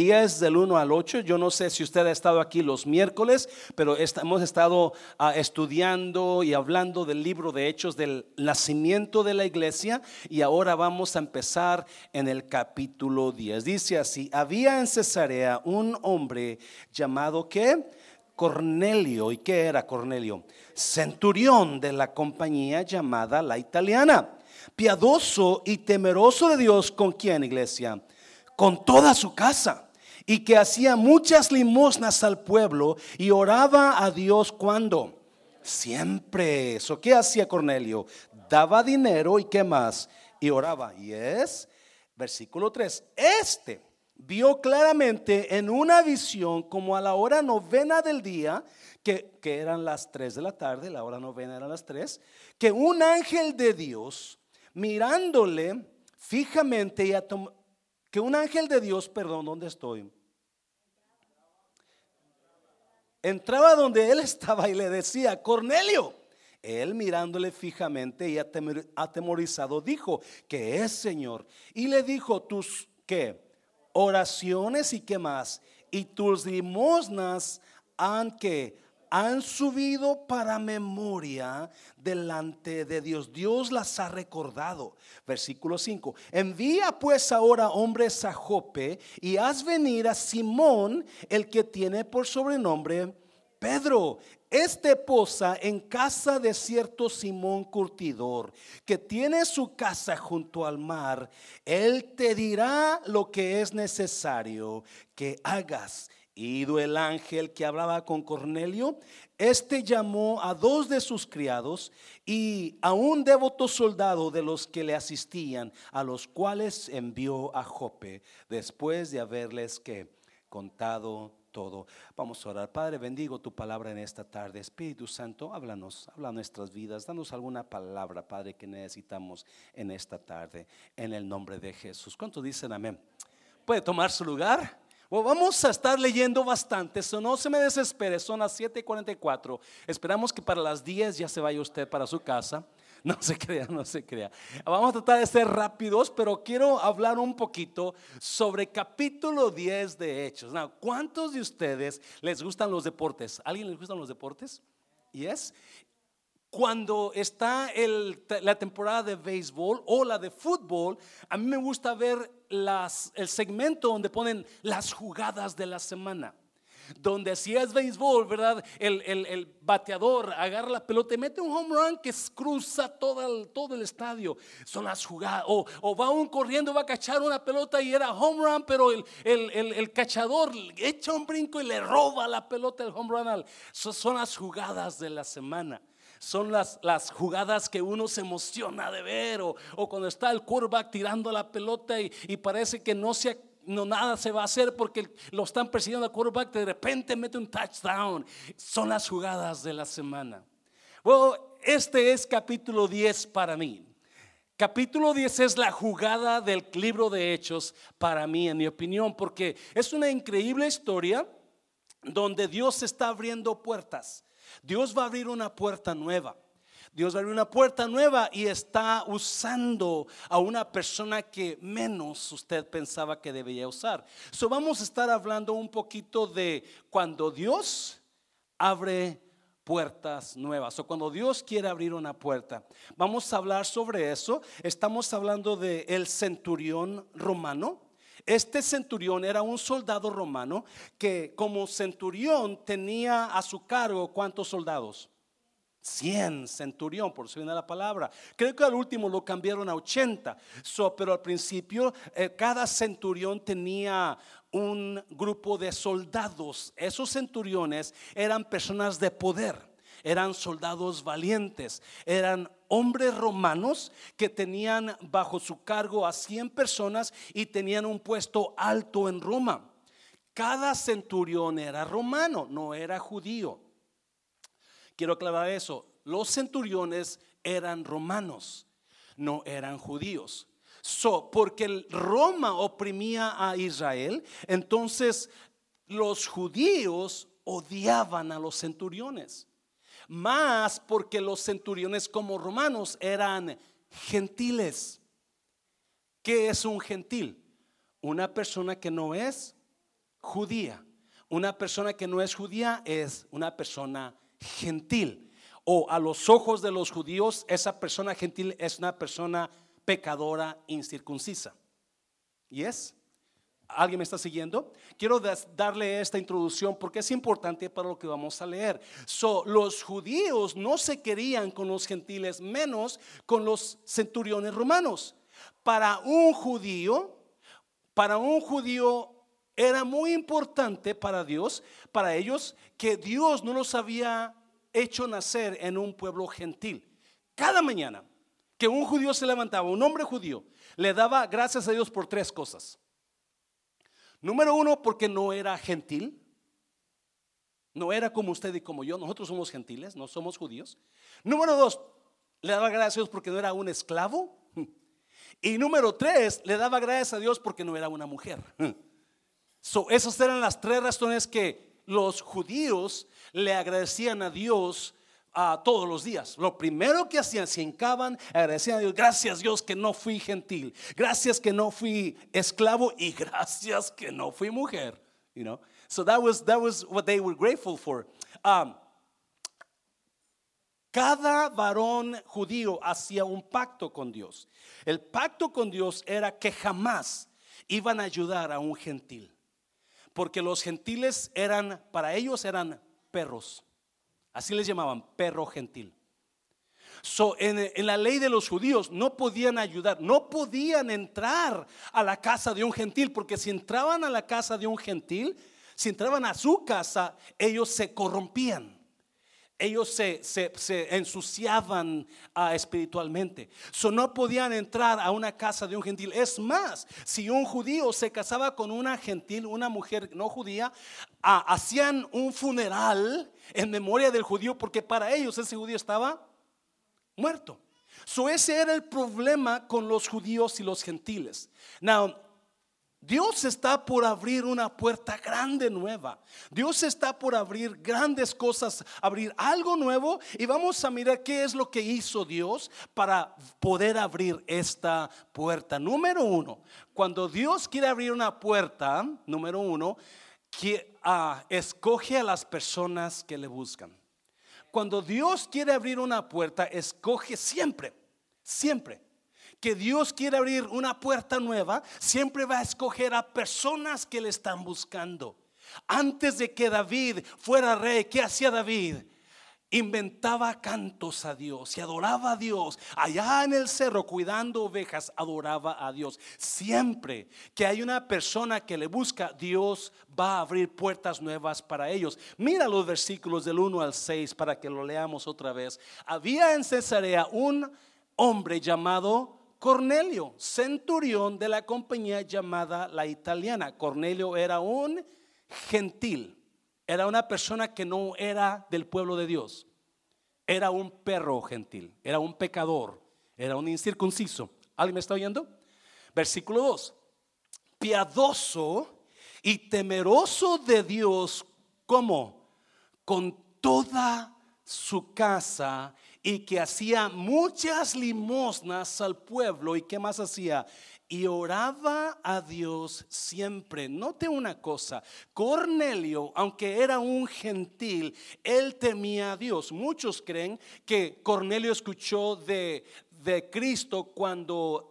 días del 1 al 8. Yo no sé si usted ha estado aquí los miércoles, pero hemos estado ah, estudiando y hablando del libro de Hechos del nacimiento de la iglesia y ahora vamos a empezar en el capítulo 10. Dice así, había en Cesarea un hombre llamado ¿qué? Cornelio. ¿Y qué era Cornelio? Centurión de la compañía llamada la italiana. Piadoso y temeroso de Dios, ¿con quién, iglesia? con toda su casa y que hacía muchas limosnas al pueblo y oraba a Dios cuando siempre eso. ¿Qué hacía Cornelio? Daba dinero y qué más? Y oraba. Y es, versículo 3, este vio claramente en una visión como a la hora novena del día, que, que eran las 3 de la tarde, la hora novena eran las 3, que un ángel de Dios mirándole fijamente y que un ángel de Dios, perdón, ¿dónde estoy? Entraba donde él estaba y le decía, Cornelio. Él mirándole fijamente y atemorizado dijo, que es Señor. Y le dijo, tus, ¿qué? Oraciones y qué más. Y tus limosnas han que han subido para memoria delante de Dios. Dios las ha recordado. Versículo 5. Envía pues ahora hombres a Jope y haz venir a Simón, el que tiene por sobrenombre Pedro. Este posa en casa de cierto Simón Curtidor, que tiene su casa junto al mar. Él te dirá lo que es necesario que hagas Ido el ángel que hablaba con Cornelio, este llamó a dos de sus criados y a un devoto soldado de los que le asistían, a los cuales envió a Jope después de haberles que contado todo. Vamos a orar. Padre, bendigo tu palabra en esta tarde. Espíritu Santo, háblanos, habla nuestras vidas. Danos alguna palabra, Padre, que necesitamos en esta tarde. En el nombre de Jesús. ¿Cuántos dicen amén? ¿Puede tomar su lugar? Vamos a estar leyendo bastante, so no se me desespere, son las 7:44. Esperamos que para las 10 ya se vaya usted para su casa. No se crea, no se crea. Vamos a tratar de ser rápidos, pero quiero hablar un poquito sobre capítulo 10 de Hechos. ¿Cuántos de ustedes les gustan los deportes? ¿Alguien les gustan los deportes? ¿Y es? Cuando está la temporada de béisbol o la de fútbol, a mí me gusta ver el segmento donde ponen las jugadas de la semana. Donde si es béisbol, ¿verdad? El, bateador agarra la pelota y mete un home run que cruza todo el, estadio. Son las jugadas. O, o, va un corriendo, va a cachar una pelota y era home run, pero el, el, cachador echa un brinco y le roba la pelota el home run. son las jugadas de la semana son las, las jugadas que uno se emociona de ver o, cuando está el quarterback tirando la pelota y, parece que no se no nada se va a hacer porque lo están persiguiendo al quarterback, de repente mete un touchdown. Son las jugadas de la semana. Bueno, este es capítulo 10 para mí. Capítulo 10 es la jugada del libro de Hechos para mí, en mi opinión, porque es una increíble historia donde Dios está abriendo puertas. Dios va a abrir una puerta nueva. Dios va a abrir una puerta nueva y está usando a una persona que menos usted pensaba que debía usar. So vamos a estar hablando un poquito de cuando Dios abre puertas nuevas o cuando Dios quiere abrir una puerta. Vamos a hablar sobre eso. Estamos hablando de el centurión romano. Este centurión era un soldado romano que como centurión tenía a su cargo cuántos soldados? 100 centurión, por si viene la palabra. Creo que al último lo cambiaron a 80. pero al principio eh, cada centurión tenía un grupo de soldados. Esos centuriones eran personas de poder eran soldados valientes, eran hombres romanos que tenían bajo su cargo a 100 personas y tenían un puesto alto en Roma. Cada centurión era romano, no era judío. Quiero aclarar eso. Los centuriones eran romanos, no eran judíos. So, porque Roma oprimía a Israel, entonces los judíos odiaban a los centuriones más porque los centuriones como romanos eran gentiles. ¿Qué es un gentil? Una persona que no es judía. Una persona que no es judía es una persona gentil. O a los ojos de los judíos, esa persona gentil es una persona pecadora incircuncisa. ¿Y es? ¿Alguien me está siguiendo? Quiero darle esta introducción porque es importante para lo que vamos a leer. So, los judíos no se querían con los gentiles, menos con los centuriones romanos. Para un judío, para un judío era muy importante para Dios, para ellos, que Dios no los había hecho nacer en un pueblo gentil. Cada mañana que un judío se levantaba, un hombre judío, le daba gracias a Dios por tres cosas. Número uno, porque no era gentil. No era como usted y como yo. Nosotros somos gentiles, no somos judíos. Número dos, le daba gracias a Dios porque no era un esclavo. Y número tres, le daba gracias a Dios porque no era una mujer. So, esas eran las tres razones que los judíos le agradecían a Dios a todos los días. Lo primero que hacían, se hincaban, agradecían a Dios, gracias Dios que no fui gentil, gracias que no fui esclavo y gracias que no fui mujer. You know, so that was that was what they were grateful for. Um, cada varón judío hacía un pacto con Dios. El pacto con Dios era que jamás iban a ayudar a un gentil. Porque los gentiles eran, para ellos eran perros. Así les llamaban, perro gentil. So, en, en, la ley de los judíos no podían ayudar, no podían entrar a la casa de un gentil, porque si entraban a la casa de un gentil, si entraban a su casa, ellos se corrompían ellos se, ensuciaban ah, espiritualmente. So, no podían entrar a una casa de un gentil. Es más, si un judío se casaba con una gentil, una mujer no judía, ah, hacían un funeral en memoria del judío porque para ellos ese judío estaba muerto. So, ese era el problema con los judíos y los gentiles. Now, Dios está por abrir una puerta grande nueva. Dios está por abrir grandes cosas, abrir algo nuevo y vamos a mirar qué es lo que hizo Dios para poder abrir esta puerta. Número uno, cuando Dios quiere abrir una puerta, número uno, que, ah, escoge a las personas que le buscan. Cuando Dios quiere abrir una puerta, escoge siempre, siempre que Dios quiere abrir una puerta nueva, siempre va a escoger a personas que le están buscando. Antes de que David fuera rey, ¿qué hacía David? Inventaba cantos a Dios y adoraba a Dios. Allá en el cerro, cuidando ovejas, adoraba a Dios. Siempre que hay una persona que le busca, Dios va a abrir puertas nuevas para ellos. Mira los versículos del 1 al 6 para que lo leamos otra vez. Había en Cesarea un hombre llamado Cornelio, centurión de la compañía llamada la italiana. Cornelio era un gentil, era una persona que no era del pueblo de Dios, era un perro gentil, era un pecador, era un incircunciso. ¿Alguien me está oyendo? Versículo 2. Piadoso y temeroso de Dios, como con toda su casa y que hacía muchas limosnas al pueblo. ¿Y qué más hacía? Y oraba a Dios siempre. Note una cosa, Cornelio, aunque era un gentil, él temía a Dios. Muchos creen que Cornelio escuchó de, de Cristo cuando,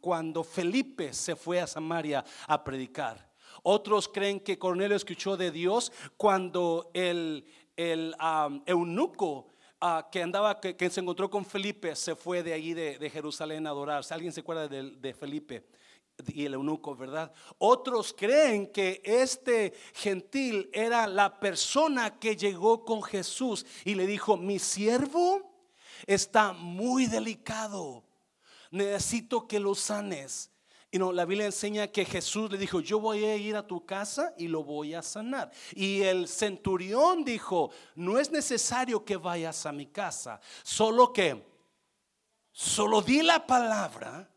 cuando Felipe se fue a Samaria a predicar. Otros creen que Cornelio escuchó de Dios cuando el, el eunuco que andaba, que, se encontró con Felipe, se fue de allí de, Jerusalén a adorar. Alguien se acuerda de, de Felipe y el eunuco, ¿verdad? Otros creen que este gentil era la persona que llegó con Jesús y le dijo, mi siervo está muy delicado, necesito que lo sanes la Biblia enseña que Jesús le dijo, yo voy a ir a tu casa y lo voy a sanar. Y el centurión dijo, no es necesario que vayas a mi casa, solo que, solo di la palabra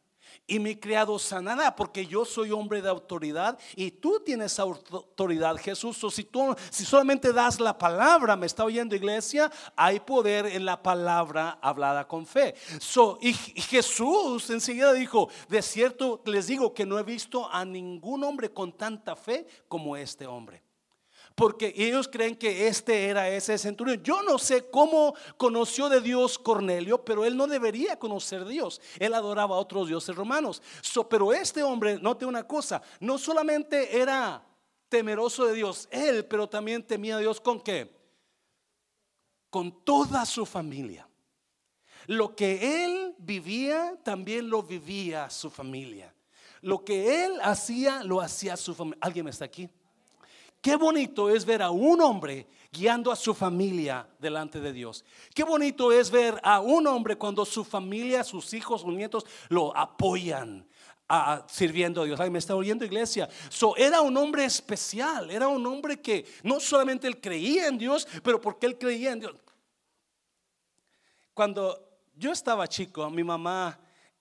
y mi criado sanará, porque yo soy hombre de autoridad y tú tienes autoridad, Jesús. O si tú, si solamente das la palabra, me está oyendo iglesia, hay poder en la palabra hablada con fe. So, y, Jesús enseguida dijo, de cierto les digo que no he visto a ningún hombre con tanta fe como este hombre porque ellos creen que este era ese centurión. Yo no sé cómo conoció de Dios Cornelio, pero él no debería conocer Dios. Él adoraba a otros dioses romanos. pero este hombre, note una cosa, no solamente era temeroso de Dios, él, pero también temía a Dios con qué? Con toda su familia. Lo que él vivía, también lo vivía su familia. Lo que él hacía, lo hacía su familia. ¿Alguien está aquí? Qué bonito es ver a un hombre guiando a su familia delante de Dios. Qué bonito es ver a un hombre cuando su familia, sus hijos, sus nietos lo apoyan. Sirviendo a Dios. Ay, me está oyendo iglesia. So, era un hombre especial, era un hombre que no solamente él creía en Dios, pero porque él creía en Dios. Cuando yo estaba chico, mi mamá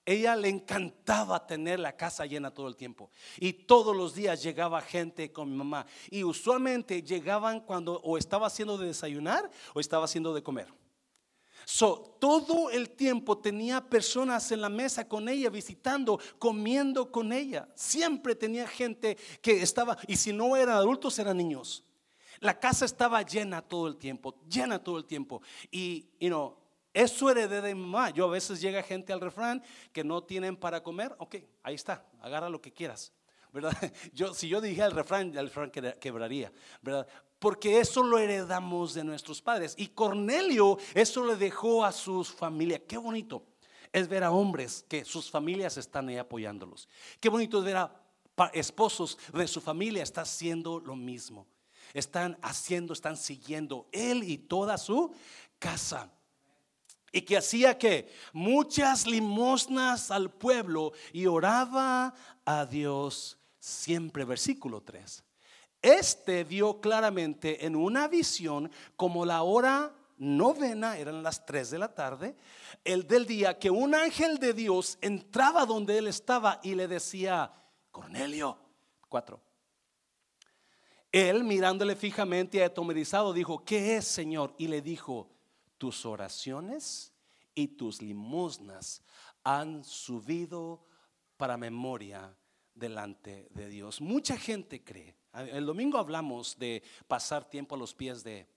ella le encantaba tener la casa llena todo el tiempo. Y todos los días llegaba gente con mi mamá. Y usualmente llegaban cuando o estaba haciendo de desayunar o estaba haciendo de comer. So, todo el tiempo tenía personas en la mesa con ella, visitando, comiendo con ella. Siempre tenía gente que estaba, y si no eran adultos, eran niños. La casa estaba llena todo el tiempo, llena todo el tiempo. Y, you know, eso heredé de mi mamá. Yo a veces llega gente al refrán que no tienen para comer. Ok, ahí está, agarra lo que quieras. ¿Verdad? Yo, si yo dije el refrán, el refrán quebraría. ¿Verdad? Porque eso lo heredamos de nuestros padres. Y Cornelio eso le dejó a sus familias. Qué bonito es ver a hombres que sus familias están ahí apoyándolos. Qué bonito es ver a esposos de su familia está haciendo lo mismo. Están haciendo, están siguiendo él y toda su casa y que hacía que muchas limosnas al pueblo y oraba a Dios siempre. Versículo 3. Este vio claramente en una visión como la hora novena, eran las 3 de la tarde, el del día, que un ángel de Dios entraba donde él estaba y le decía, Cornelio, 4. Él mirándole fijamente y atomerizado dijo, ¿qué es, Señor? Y le dijo, tus oraciones y tus limosnas han subido para memoria delante de Dios. Mucha gente cree. El domingo hablamos de pasar tiempo a los pies de,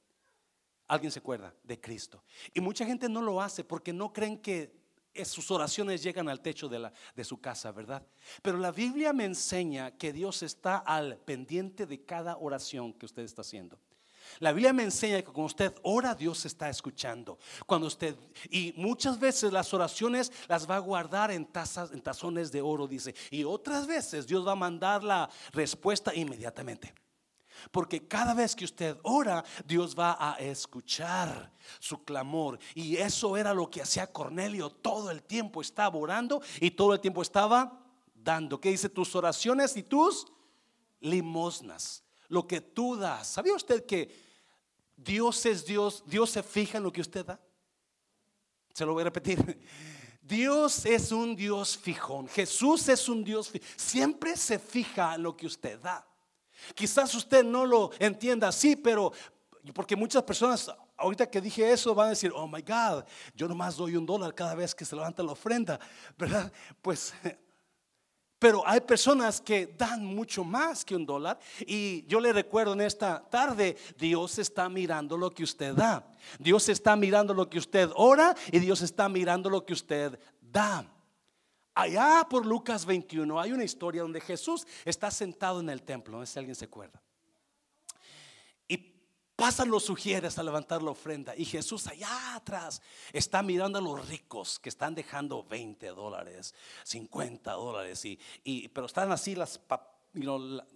¿alguien se acuerda? De Cristo. Y mucha gente no lo hace porque no creen que sus oraciones llegan al techo de, la, de su casa, ¿verdad? Pero la Biblia me enseña que Dios está al pendiente de cada oración que usted está haciendo. La Biblia me enseña que cuando usted ora, Dios está escuchando. Cuando usted y muchas veces las oraciones las va a guardar en tazas, en tazones de oro, dice. Y otras veces Dios va a mandar la respuesta inmediatamente. Porque cada vez que usted ora, Dios va a escuchar su clamor. Y eso era lo que hacía Cornelio. Todo el tiempo estaba orando y todo el tiempo estaba dando. ¿Qué dice? Tus oraciones y tus limosnas lo que tú das. ¿Sabía usted que Dios es Dios? Dios se fija en lo que usted da. Se lo voy a repetir. Dios es un Dios fijón. Jesús es un Dios fijón. Siempre se fija en lo que usted da. Quizás usted no lo entienda así, pero porque muchas personas ahorita que dije eso van a decir, oh my God, yo nomás doy un dólar cada vez que se levanta la ofrenda, ¿verdad? Pues pero hay personas que dan mucho más que un dólar. Y yo le recuerdo en esta tarde, Dios está mirando lo que usted da. Dios está mirando lo que usted ora y Dios está mirando lo que usted da. Allá por Lucas 21 hay una historia donde Jesús está sentado en el templo, no sé si alguien se acuerda pasan los sugieres a levantar la ofrenda y Jesús allá atrás está mirando a los ricos que están dejando 20 dólares, 50 dólares, y, pero están así las,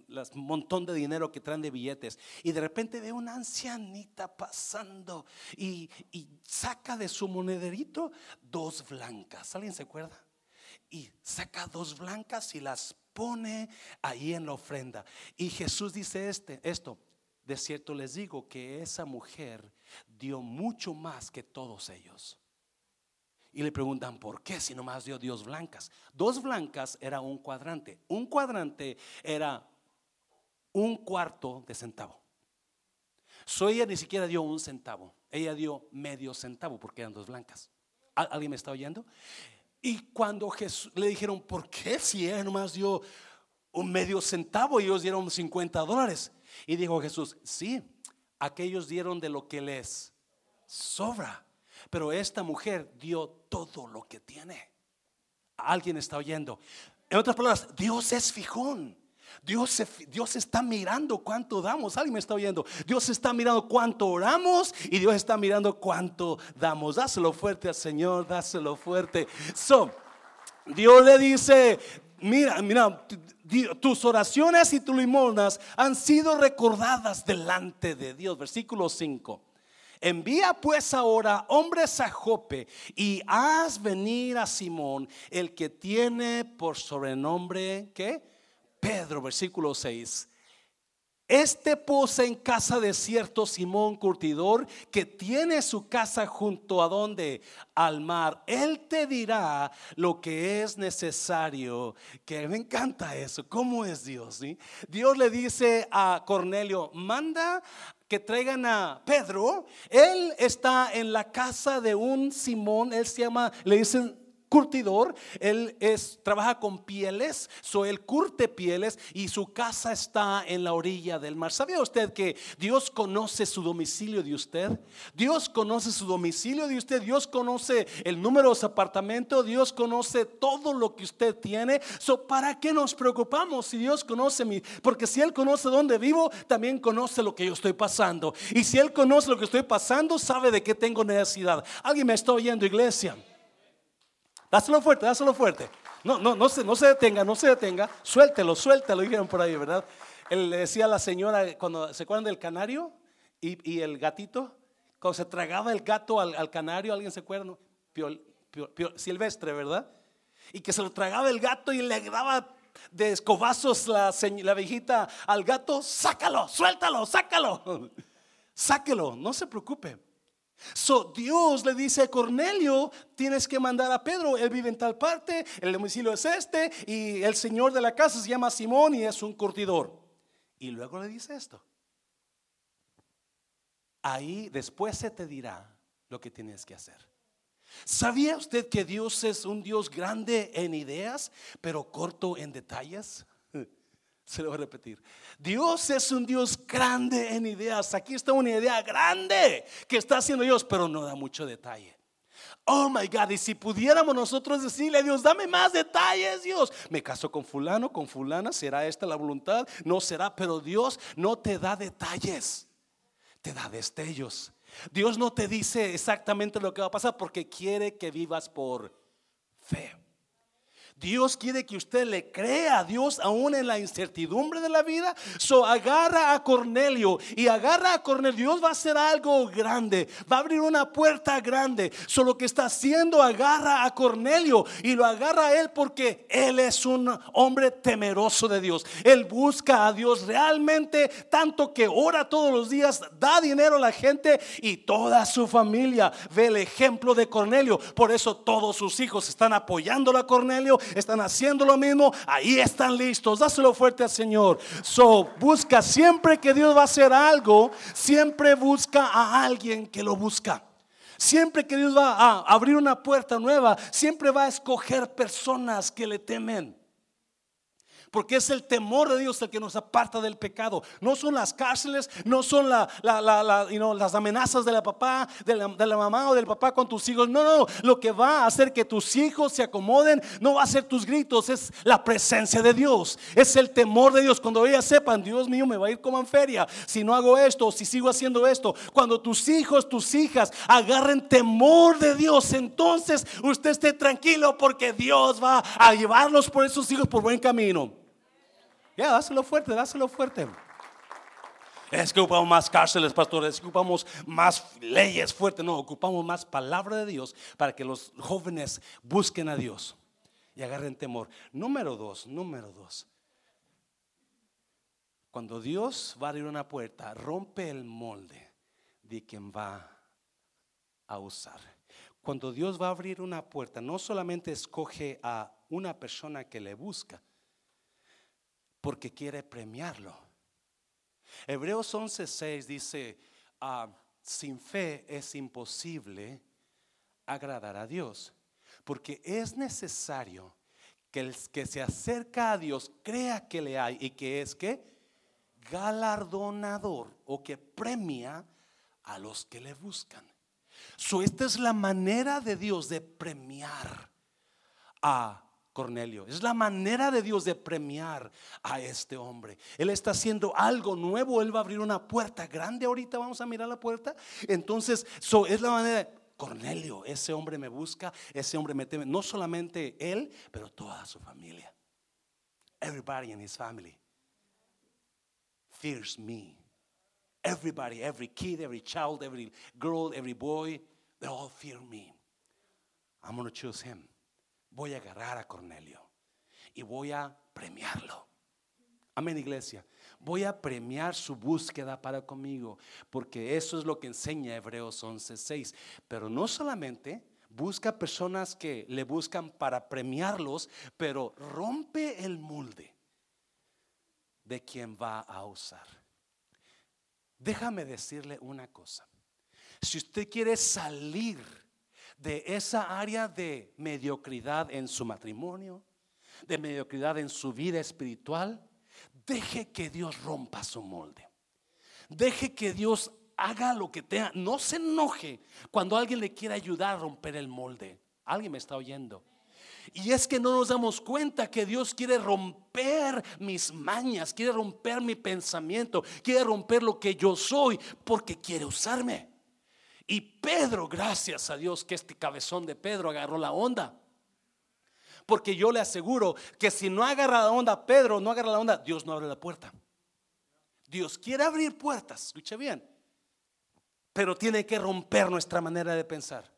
las montón de dinero que traen de billetes y de repente ve una ancianita pasando y, y saca de su monederito dos blancas. ¿Alguien se acuerda? Y saca dos blancas y las pone ahí en la ofrenda. Y Jesús dice este, esto, de cierto les digo que esa mujer dio mucho más que todos ellos. Y le preguntan, ¿por qué si nomás dio Dios blancas? Dos blancas era un cuadrante. Un cuadrante era un cuarto de centavo. So ella ni siquiera dio un centavo. Ella dio medio centavo porque eran dos blancas. ¿Alguien me está oyendo? Y cuando Jesús le dijeron, ¿por qué si ella nomás dio un medio centavo y ellos dieron 50 dólares? Y dijo Jesús, sí, aquellos dieron de lo que les sobra. Pero esta mujer dio todo lo que tiene. Alguien está oyendo. En otras palabras, Dios es fijón. Dios, Dios está mirando cuánto damos. Alguien me está oyendo. Dios está mirando cuánto oramos y Dios está mirando cuánto damos. Dáselo fuerte al Señor, dáselo fuerte. So, Dios le dice, mira, mira, tus oraciones y tus limonas han sido recordadas delante de Dios. Versículo 5. Envía pues ahora hombres a Jope y haz venir a Simón, el que tiene por sobrenombre, ¿qué? Pedro, versículo 6. Este posa en casa de cierto Simón Curtidor que tiene su casa junto a donde al mar. Él te dirá lo que es necesario. Que me encanta eso. ¿Cómo es Dios? Dios le dice a Cornelio, manda que traigan a Pedro. Él está en la casa de un Simón. Él se llama, le dicen curtidor, él es, trabaja con pieles, so él curte pieles y su casa está en la orilla del mar. ¿Sabía usted que Dios conoce su domicilio de usted? Dios conoce su domicilio de usted, Dios conoce el número de su apartamento, Dios conoce todo lo que usted tiene. So, ¿para qué nos preocupamos si Dios conoce mi? Porque si Él conoce dónde vivo, también conoce lo que yo estoy pasando. Y si Él conoce lo que estoy pasando, sabe de qué tengo necesidad. ¿Alguien me está oyendo, iglesia? Dáselo fuerte, dáselo fuerte. No, no, no se, no se detenga, no se detenga. Suéltelo, suéltelo, dijeron por ahí, ¿verdad? Él le decía a la señora, cuando se acuerdan del canario y, el gatito, cuando se tragaba el gato al, canario, ¿alguien se acuerda? silvestre, ¿verdad? Y que se lo tragaba el gato y le daba de escobazos la, la viejita al gato, sácalo, suéltalo, sácalo, sáquelo, no se preocupe. So, Dios le dice a Cornelio, tienes que mandar a Pedro, él vive en tal parte, el domicilio es este y el señor de la casa se llama Simón y es un curtidor. Y luego le dice esto. Ahí después se te dirá lo que tienes que hacer. ¿Sabía usted que Dios es un Dios grande en ideas, pero corto en detalles? Se lo voy a repetir. Dios es un Dios grande en ideas. Aquí está una idea grande que está haciendo Dios, pero no da mucho detalle. Oh my God, y si pudiéramos nosotros decirle a Dios, dame más detalles, Dios. Me caso con fulano, con fulana, ¿será esta la voluntad? No será, pero Dios no te da detalles, te da destellos. Dios no te dice exactamente lo que va a pasar porque quiere que vivas por fe. Dios quiere que usted le crea a Dios aún en la incertidumbre de la vida. So agarra a Cornelio y agarra a Cornelio. Dios va a hacer algo grande, va a abrir una puerta grande. So lo que está haciendo, agarra a Cornelio y lo agarra a él porque él es un hombre temeroso de Dios. Él busca a Dios realmente, tanto que ora todos los días, da dinero a la gente y toda su familia ve el ejemplo de Cornelio. Por eso todos sus hijos están apoyando a Cornelio están haciendo lo mismo, ahí están listos. Dáselo fuerte al Señor. So, busca siempre que Dios va a hacer algo, siempre busca a alguien que lo busca. Siempre que Dios va a abrir una puerta nueva, siempre va a escoger personas que le temen. Porque es el temor de Dios el que nos aparta del pecado. No son las cárceles, no son la, las amenazas de la papá, de la, mamá o del papá con tus hijos. No, no, lo que va a hacer que tus hijos se acomoden no va a ser tus gritos, es la presencia de Dios. Es el temor de Dios. Cuando ellas sepan, Dios mío, me va a ir como en feria si no hago esto, si sigo haciendo esto. Cuando tus hijos, tus hijas agarren temor de Dios, entonces usted esté tranquilo porque Dios va a llevarlos por esos hijos por buen camino. Ya, dáselo fuerte, dáselo fuerte. Es que ocupamos más cárceles, pastores, es que ocupamos más leyes fuertes. No, ocupamos más palabra de Dios para que los jóvenes busquen a Dios y agarren temor. Número dos, número dos. Cuando Dios va a abrir una puerta, rompe el molde de quien va a usar. cuando Dios va a abrir una puerta, no solamente escoge a una persona que le busca, porque quiere premiarlo. Hebreos 11:6 dice, ah, sin fe es imposible agradar a Dios, porque es necesario que el que se acerca a Dios crea que le hay y que es que galardonador o que premia a los que le buscan. So, esta es la manera de Dios de premiar a Cornelio. Es la manera de Dios de premiar a este hombre. Él está haciendo algo nuevo. Él va a abrir una puerta grande. Ahorita vamos a mirar la puerta. Entonces, so, es la manera. Cornelio, ese hombre me busca, ese hombre me teme. No solamente él, pero toda su familia. Everybody in his family fears me. Everybody, every kid, every child, every girl, every boy, they all fear me. I'm going to choose him. Voy a agarrar a Cornelio y voy a premiarlo. Amén, iglesia. Voy a premiar su búsqueda para conmigo, porque eso es lo que enseña Hebreos 11:6. Pero no solamente busca personas que le buscan para premiarlos, pero rompe el molde de quien va a usar. Déjame decirle una cosa. Si usted quiere salir de esa área de mediocridad en su matrimonio, de mediocridad en su vida espiritual, deje que Dios rompa su molde. Deje que Dios haga lo que tenga. No se enoje cuando alguien le quiera ayudar a romper el molde. Alguien me está oyendo. Y es que no nos damos cuenta que Dios quiere romper mis mañas, quiere romper mi pensamiento, quiere romper lo que yo soy, porque quiere usarme. Y Pedro, gracias a Dios que este cabezón de Pedro agarró la onda. Porque yo le aseguro que si no agarra la onda Pedro, no agarra la onda, Dios no abre la puerta. Dios quiere abrir puertas, escuche bien, pero tiene que romper nuestra manera de pensar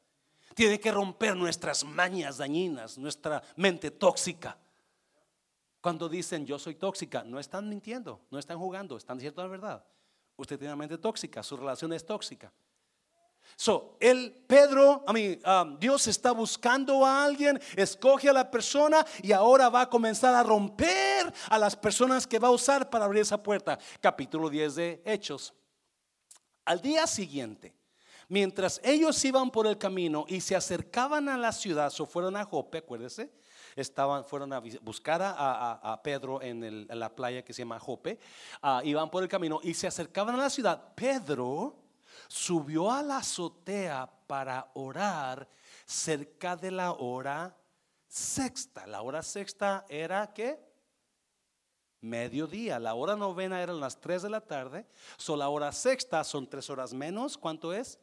tiene que romper nuestras mañas dañinas, nuestra mente tóxica. Cuando dicen yo soy tóxica, no están mintiendo, no están jugando, están diciendo la verdad. Usted tiene una mente tóxica, su relación es tóxica. So, el Pedro, a mí, um, Dios está buscando a alguien, escoge a la persona y ahora va a comenzar a romper a las personas que va a usar para abrir esa puerta. Capítulo 10 de Hechos. Al día siguiente, Mientras ellos iban por el camino y se acercaban a la ciudad, o fueron a Jope, acuérdese, estaban, fueron a buscar a, Pedro en, la playa que se llama Jope, ah, iban por el camino y se acercaban a la ciudad. Pedro subió a la azotea para orar cerca de la hora sexta. La hora sexta era que mediodía. La hora novena eran las 3 de la tarde. So, la hora sexta son tres horas menos. ¿Cuánto es?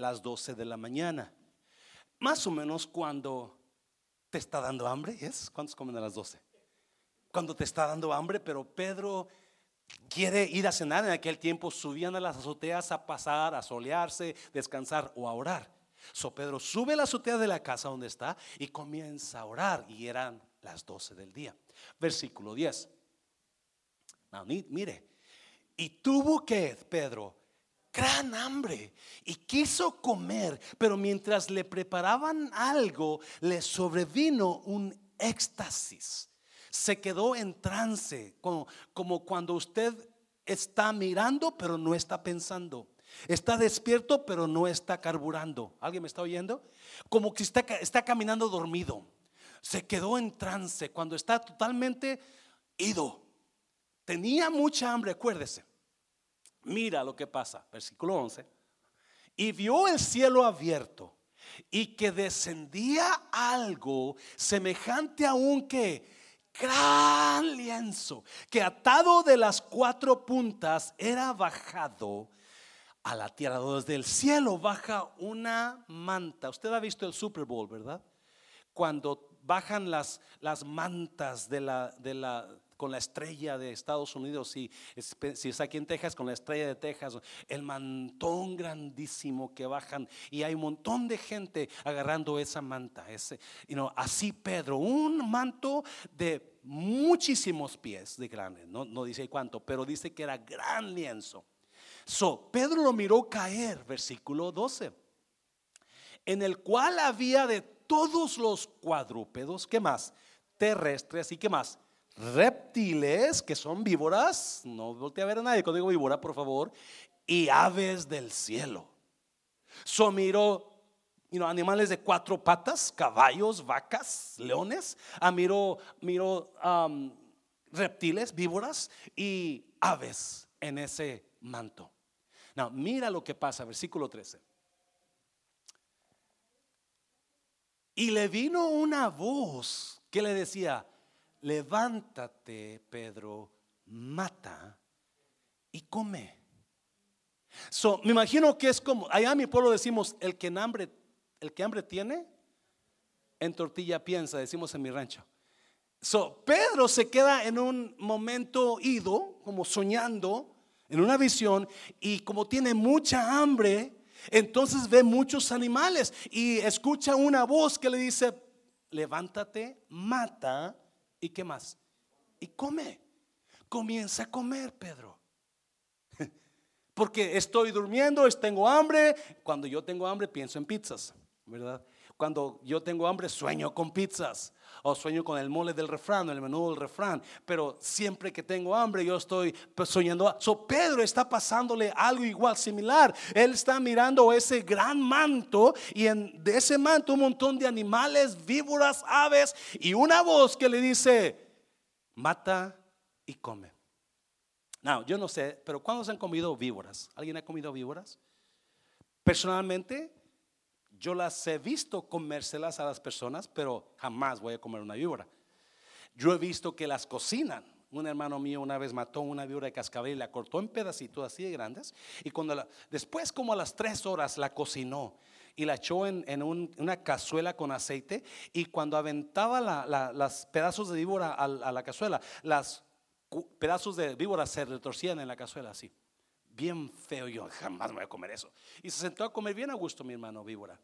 las 12 de la mañana. Más o menos cuando te está dando hambre, ¿es? ¿Cuántos comen a las 12? Cuando te está dando hambre, pero Pedro quiere ir a cenar. En aquel tiempo subían a las azoteas a pasar, a solearse, descansar o a orar. So Pedro sube a la azotea de la casa donde está y comienza a orar. Y eran las 12 del día. Versículo 10. mire, y tuvo que Pedro gran hambre y quiso comer, pero mientras le preparaban algo, le sobrevino un éxtasis. Se quedó en trance, como, como cuando usted está mirando, pero no está pensando. Está despierto, pero no está carburando. ¿Alguien me está oyendo? Como que está, está caminando dormido. Se quedó en trance cuando está totalmente ido. Tenía mucha hambre, acuérdese. Mira lo que pasa, versículo 11. Y vio el cielo abierto y que descendía algo semejante a un que gran lienzo que atado de las cuatro puntas era bajado a la tierra. Desde el cielo baja una manta. Usted ha visto el Super Bowl, ¿verdad? Cuando bajan las, las mantas de la, de la con la estrella de Estados Unidos, si, si es aquí en Texas, con la estrella de Texas, el mantón grandísimo que bajan y hay un montón de gente agarrando esa manta. Ese, así Pedro, un manto de muchísimos pies de grande, no, no dice cuánto, pero dice que era gran lienzo. So, Pedro lo miró caer, versículo 12. en el cual había de todos los cuadrúpedos, ¿qué más? Terrestres y qué más? Reptiles, que son víboras, no voltea a ver a nadie cuando digo víbora, por favor, y aves del cielo. So miró animales de cuatro patas, caballos, vacas, leones. Ah, miró, miró um, reptiles, víboras y aves en ese manto. Now, mira lo que pasa, versículo 13. Y le vino una voz que le decía, levántate, Pedro, mata y come. So, me imagino que es como, allá en mi pueblo decimos, el que hambre, el que hambre tiene, en tortilla piensa, decimos en mi rancho. So, Pedro se queda en un momento ido, como soñando, en una visión, y como tiene mucha hambre, entonces ve muchos animales y escucha una voz que le dice, levántate, mata, ¿y qué más? Y come. Comienza a comer, Pedro. Porque estoy durmiendo, tengo hambre. Cuando yo tengo hambre pienso en pizzas, ¿verdad? Cuando yo tengo hambre, sueño con pizzas o sueño con el mole del refrán, el menú del refrán. Pero siempre que tengo hambre, yo estoy soñando. So, Pedro está pasándole algo igual, similar. Él está mirando ese gran manto y en, de ese manto un montón de animales, víboras, aves y una voz que le dice, mata y come. No, yo no sé, pero ¿cuántos han comido víboras? ¿Alguien ha comido víboras? Personalmente, yo las he visto comérselas a las personas, pero jamás voy a comer una víbora. Yo he visto que las cocinan. Un hermano mío una vez mató una víbora de cascabel y la cortó en pedacitos así de grandes. Y cuando después, como a las tres horas, la cocinó y la echó en, una cazuela con aceite. Y cuando aventaba los pedazos de víbora a, a la cazuela, los pedazos de víbora se retorcían en la cazuela así bien feo. Yo jamás me voy a comer eso. Y se sentó a comer bien a gusto mi hermano víbora.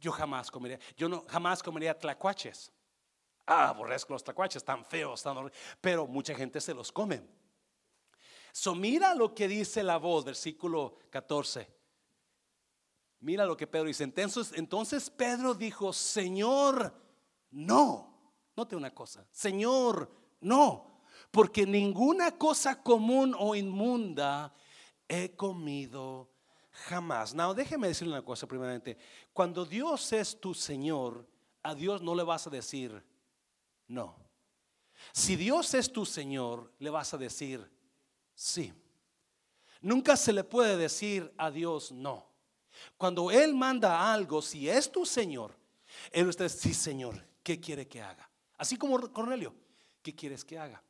Yo jamás comería, yo no, jamás comería tlacuaches. Ah, aborrezco los tlacuaches, tan feos, tan pero mucha gente se los come. So, mira lo que dice la voz, versículo 14. Mira lo que Pedro dice. Entonces, entonces Pedro dijo, Señor, no. Note una cosa, Señor, no. Porque ninguna cosa común o inmunda he comido jamás. Now, déjeme decirle una cosa primeramente. Cuando Dios es tu Señor, a Dios no le vas a decir no. Si Dios es tu Señor, le vas a decir sí. Nunca se le puede decir a Dios no. Cuando Él manda algo, si es tu Señor, Él usted sí, Señor, ¿qué quiere que haga? Así como Cornelio, ¿qué quieres que haga?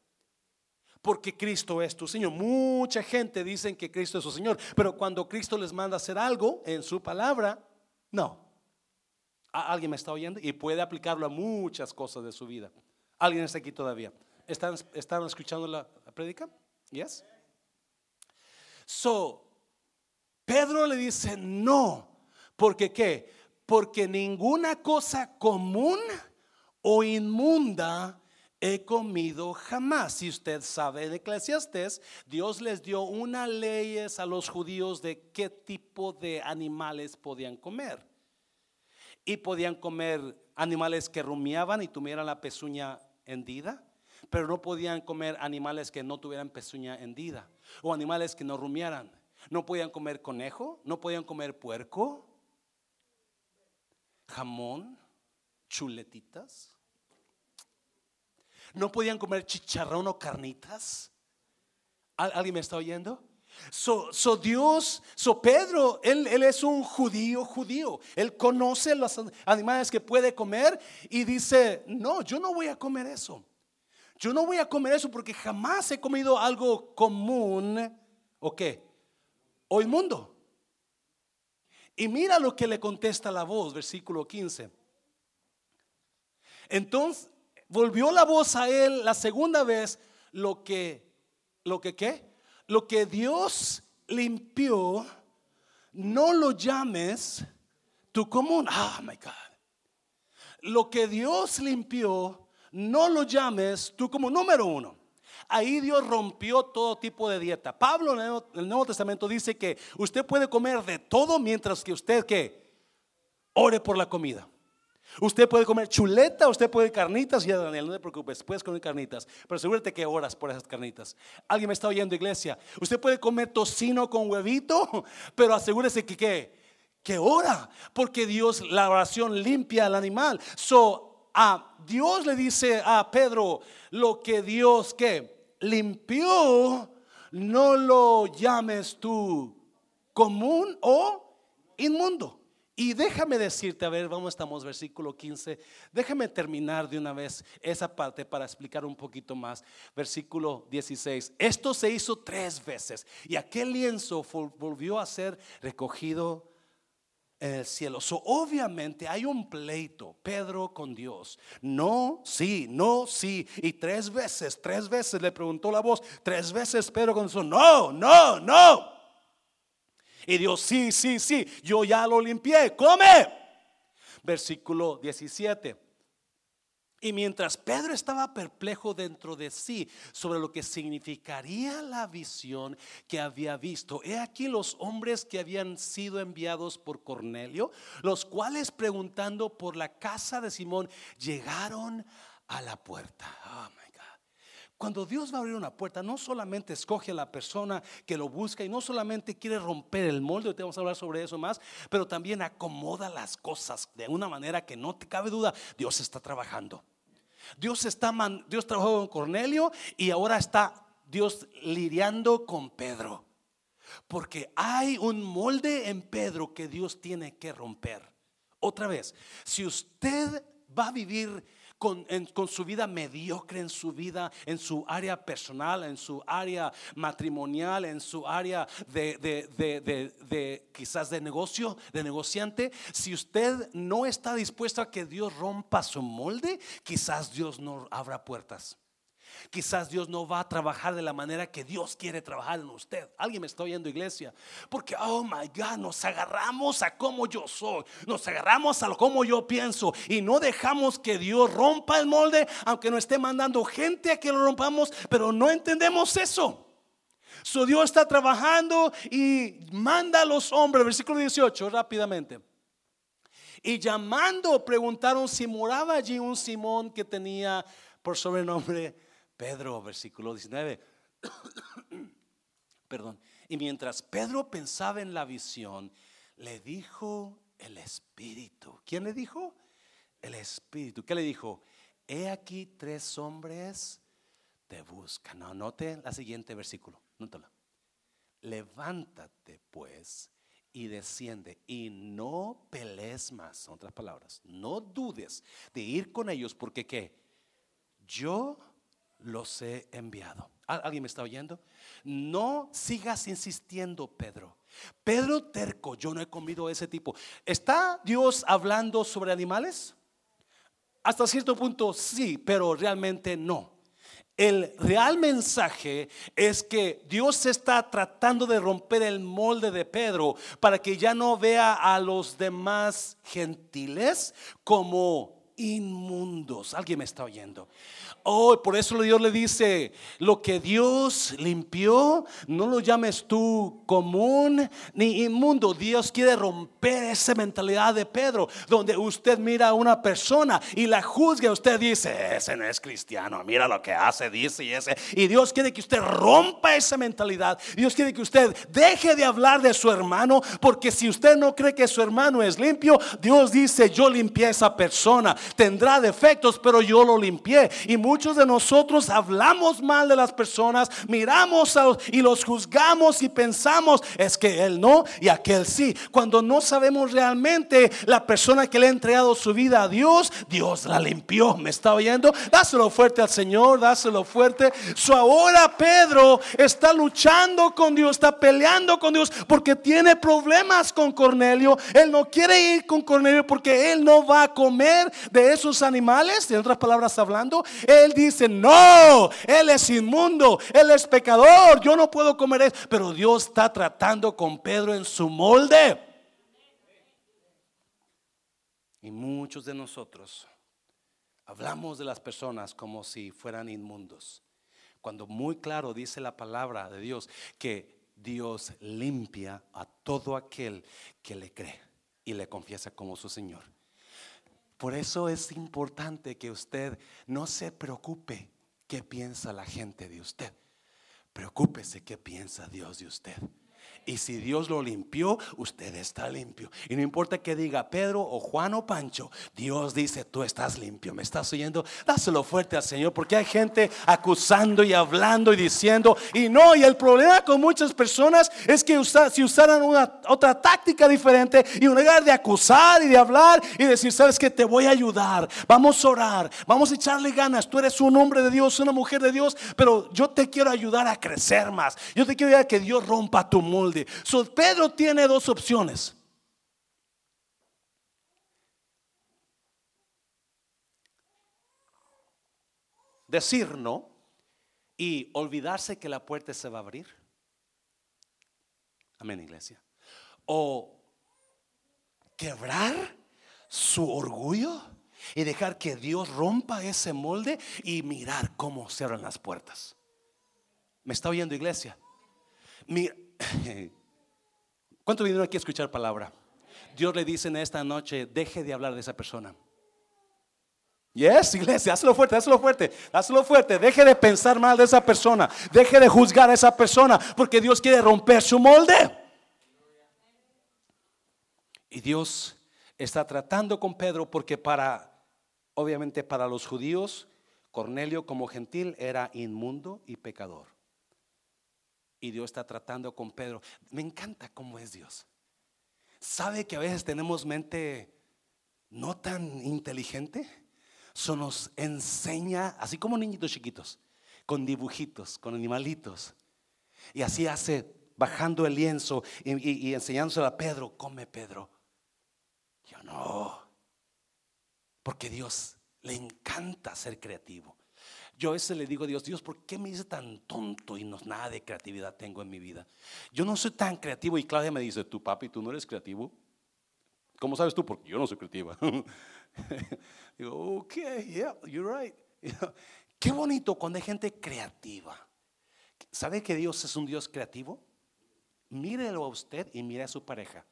Porque Cristo es tu Señor. Mucha gente dice que Cristo es su Señor, pero cuando Cristo les manda hacer algo en su palabra, no. ¿Alguien me está oyendo? Y puede aplicarlo a muchas cosas de su vida. ¿Alguien está aquí todavía? ¿Están, escuchando la, predica? Yes. So, Pedro le dice no, porque qué? Porque ninguna cosa común o inmunda he comido jamás. Si usted sabe en Eclesiastes, Dios les dio unas leyes a los judíos de qué tipo de animales podían comer. Y podían comer animales que rumiaban y tuvieran la pezuña hendida, pero no podían comer animales que no tuvieran pezuña hendida o animales que no rumiaran. No podían comer conejo, no podían comer puerco, jamón, chuletitas no podían comer chicharrón o carnitas. ¿Alguien me está oyendo? So, so, Dios, so Pedro, él, él, es un judío judío. Él conoce los animales que puede comer y dice, no, yo no voy a comer eso. Yo no voy a comer eso porque jamás he comido algo común o qué, o inmundo. Y mira lo que le contesta la voz, versículo 15. Entonces, volvió la voz a él la segunda vez, lo que, lo que qué, lo que Dios limpió, no lo llames tu común. Ah, my God. Lo que Dios limpió, no lo llames tú como número uno. Ahí Dios rompió todo tipo de dieta. Pablo en el Nuevo Testamento dice que usted puede comer de todo mientras que usted que ore por la comida. Usted puede comer chuleta, usted puede carnitas, ya Daniel, no te preocupes, puedes comer carnitas, pero asegúrate que oras por esas carnitas. Alguien me está oyendo, iglesia. Usted puede comer tocino con huevito, pero asegúrese que ¿qué? que ora, porque Dios la oración limpia al animal. So, a Dios le dice a Pedro lo que Dios que limpió, no lo llames tú común o inmundo. Y déjame decirte, a ver, vamos, estamos versículo 15. Déjame terminar de una vez esa parte para explicar un poquito más. Versículo 16. Esto se hizo tres veces y aquel lienzo volvió a ser recogido en el cielo. So, obviamente hay un pleito, Pedro con Dios. No, sí, no, sí. Y tres veces, tres veces le preguntó la voz, tres veces Pedro con Dios, no, no, no. Y Dios, sí, sí, sí, yo ya lo limpié, come. Versículo 17. Y mientras Pedro estaba perplejo dentro de sí sobre lo que significaría la visión que había visto, he aquí los hombres que habían sido enviados por Cornelio, los cuales preguntando por la casa de Simón llegaron a la puerta. Oh, cuando Dios va a abrir una puerta, no solamente escoge a la persona que lo busca y no solamente quiere romper el molde, te vamos a hablar sobre eso más, pero también acomoda las cosas de una manera que no te cabe duda, Dios está trabajando. Dios está Dios trabajó con Cornelio y ahora está Dios lidiando con Pedro. Porque hay un molde en Pedro que Dios tiene que romper. Otra vez, si usted va a vivir con, su vida mediocre, en su vida, en su área personal, en su área matrimonial, en su área de, de, quizás de negocio, de negociante. Si usted no está dispuesto a que Dios rompa su molde, quizás Dios no abra puertas. Quizás Dios no va a trabajar de la manera que Dios quiere trabajar en usted. Alguien me está oyendo, iglesia. Porque, oh my God, nos agarramos a cómo yo soy. Nos agarramos a cómo yo pienso. Y no dejamos que Dios rompa el molde, aunque no esté mandando gente a que lo rompamos. Pero no entendemos eso. Su Dios está trabajando y manda a los hombres, versículo 18, rápidamente. Y llamando, preguntaron si moraba allí un Simón que tenía por sobrenombre Pedro, versículo 19. Perdón. Y mientras Pedro pensaba en la visión, le dijo el Espíritu. ¿Quién le dijo? El Espíritu. ¿Qué le dijo? He aquí tres hombres te buscan. No, note la siguiente versículo. Nótalo. Levántate pues y desciende y no pelees más. En otras palabras, no dudes de ir con ellos porque qué? Yo los he enviado. ¿Alguien me está oyendo? No sigas insistiendo, Pedro. Pedro terco, yo no he comido ese tipo. ¿Está Dios hablando sobre animales? Hasta cierto punto sí, pero realmente no. El real mensaje es que Dios está tratando de romper el molde de Pedro para que ya no vea a los demás gentiles como inmundos. ¿Alguien me está oyendo? Oh, por eso Dios le dice, lo que Dios limpió, no lo llames tú común ni inmundo. Dios quiere romper esa mentalidad de Pedro, donde usted mira a una persona y la juzga, usted dice, ese no es cristiano, mira lo que hace, dice y ese. Y Dios quiere que usted rompa esa mentalidad. Dios quiere que usted deje de hablar de su hermano, porque si usted no cree que su hermano es limpio, Dios dice, yo limpié a esa persona. Tendrá defectos, pero yo lo limpié. Y muchos de nosotros hablamos mal de las personas, miramos y los juzgamos y pensamos, es que él no y aquel sí. Cuando no sabemos realmente la persona que le ha entregado su vida a Dios, Dios la limpió. ¿Me está oyendo? Dáselo fuerte al Señor, dáselo fuerte. Su ahora Pedro está luchando con Dios, está peleando con Dios porque tiene problemas con Cornelio. Él no quiere ir con Cornelio porque él no va a comer esos animales. En otras palabras hablando, él dice, no, Él es inmundo, Él es pecador, yo no puedo comer eso. Pero Dios está tratando con Pedro en su molde. Y muchos de nosotros hablamos de las personas como si fueran inmundos. Cuando muy claro dice la palabra de Dios que Dios limpia a todo aquel que le cree. y le confiesa como su Señor. Por eso es importante que usted no se preocupe qué piensa la gente de usted. Preocúpese qué piensa Dios de usted. Y si Dios lo limpió, usted está limpio. Y no importa que diga Pedro o Juan o Pancho, Dios dice, tú estás limpio. ¿Me estás oyendo? Dáselo fuerte al Señor, porque hay gente acusando y hablando y diciendo, y no, y el problema con muchas personas es que si usaran una otra táctica diferente, y en lugar de acusar y de hablar y decir, sabes que te voy a ayudar, vamos a orar, vamos a echarle ganas, tú eres un hombre de Dios, una mujer de Dios, pero yo te quiero ayudar a crecer más, yo te quiero que Dios rompa tu Pedro tiene dos opciones. Decir no y olvidarse que la puerta se va a abrir. Amén, iglesia. O quebrar su orgullo y dejar que Dios rompa ese molde y mirar cómo cierran las puertas. ¿Me está oyendo, iglesia? Mira, ¿Cuánto vinieron aquí a escuchar palabra? Dios le dice en esta noche, deje de hablar de esa persona. Yes, iglesia, hazlo fuerte, hazlo fuerte, hazlo fuerte. Deje de pensar mal de esa persona. Deje de juzgar a esa persona porque Dios quiere romper su molde. Y Dios está tratando con Pedro porque para, obviamente para los judíos, Cornelio como gentil era inmundo y pecador y Dios está tratando con Pedro. Me encanta cómo es Dios. ¿Sabe que a veces tenemos mente no tan inteligente? Eso nos enseña, así como niñitos chiquitos, con dibujitos, con animalitos. Y así hace, bajando el lienzo y, y enseñándoselo a Pedro, come Pedro. Yo no, porque Dios le encanta ser creativo. Yo a veces le digo a Dios, Dios, ¿por qué me dice tan tonto y no nada de creatividad tengo en mi vida? Yo no soy tan creativo y Claudia me dice, tú papi, tú no eres creativo. ¿Cómo sabes tú? Porque yo no soy creativa. digo, ok, yeah, you're right. Qué bonito cuando hay gente creativa. ¿Sabe que Dios es un Dios creativo? Mírelo a usted y mire a su pareja.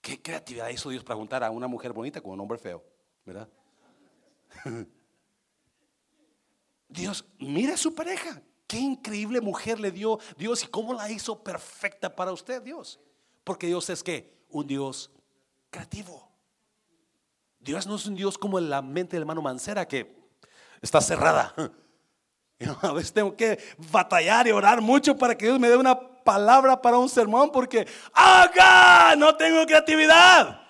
¿Qué creatividad hizo Dios para juntar a una mujer bonita con un hombre feo? ¿Verdad? Dios, mire a su pareja. Qué increíble mujer le dio Dios y cómo la hizo perfecta para usted, Dios. Porque Dios es que un Dios creativo. Dios no es un Dios como la mente del hermano Mancera que está cerrada. A veces tengo que batallar y orar mucho para que Dios me dé una palabra para un sermón porque haga, no tengo creatividad.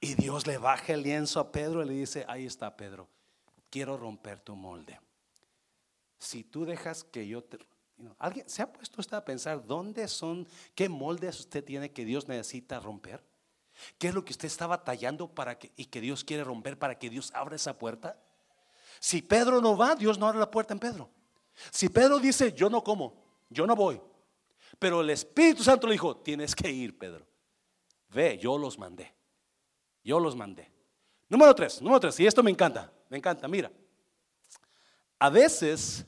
Y Dios le baja el lienzo a Pedro y le dice, ahí está Pedro, quiero romper tu molde si tú dejas que yo te... ¿Alguien se ha puesto usted a pensar dónde son, qué moldes usted tiene que Dios necesita romper? ¿Qué es lo que usted está batallando para que, y que Dios quiere romper para que Dios abra esa puerta? Si Pedro no va, Dios no abre la puerta en Pedro. Si Pedro dice, yo no como, yo no voy, pero el Espíritu Santo le dijo, tienes que ir, Pedro. Ve, yo los mandé. Yo los mandé. Número tres, número tres, y esto me encanta, me encanta, mira. A veces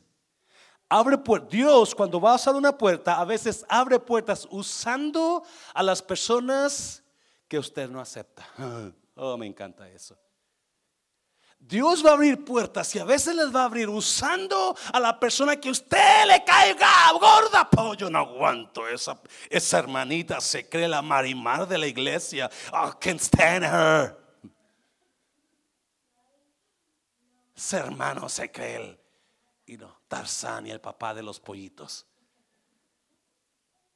abre puertas. Dios cuando va a usar una puerta, a veces abre puertas usando a las personas que usted no acepta. Oh, me encanta eso. Dios va a abrir puertas y a veces les va a abrir usando a la persona que usted le caiga gorda. Oh, yo no aguanto esa, esa hermanita, se cree la marimar de la iglesia. I can't stand her. Ese hermano se cree el y no, Tarzán y el papá de los pollitos.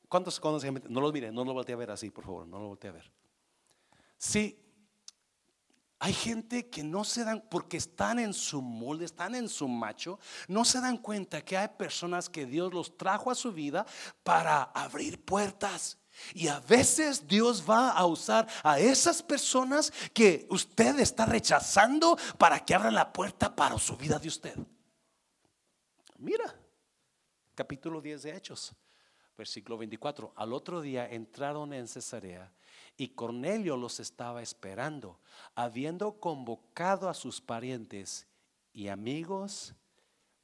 ¿Cuántos conocen? No los mire, no lo voltee a ver así, por favor, no lo voltee a ver. Sí, hay gente que no se dan, porque están en su molde, están en su macho, no se dan cuenta que hay personas que Dios los trajo a su vida para abrir puertas. Y a veces Dios va a usar a esas personas que usted está rechazando para que abran la puerta para su vida de usted. Mira, capítulo 10 de Hechos, versículo 24. Al otro día entraron en Cesarea y Cornelio los estaba esperando, habiendo convocado a sus parientes y amigos,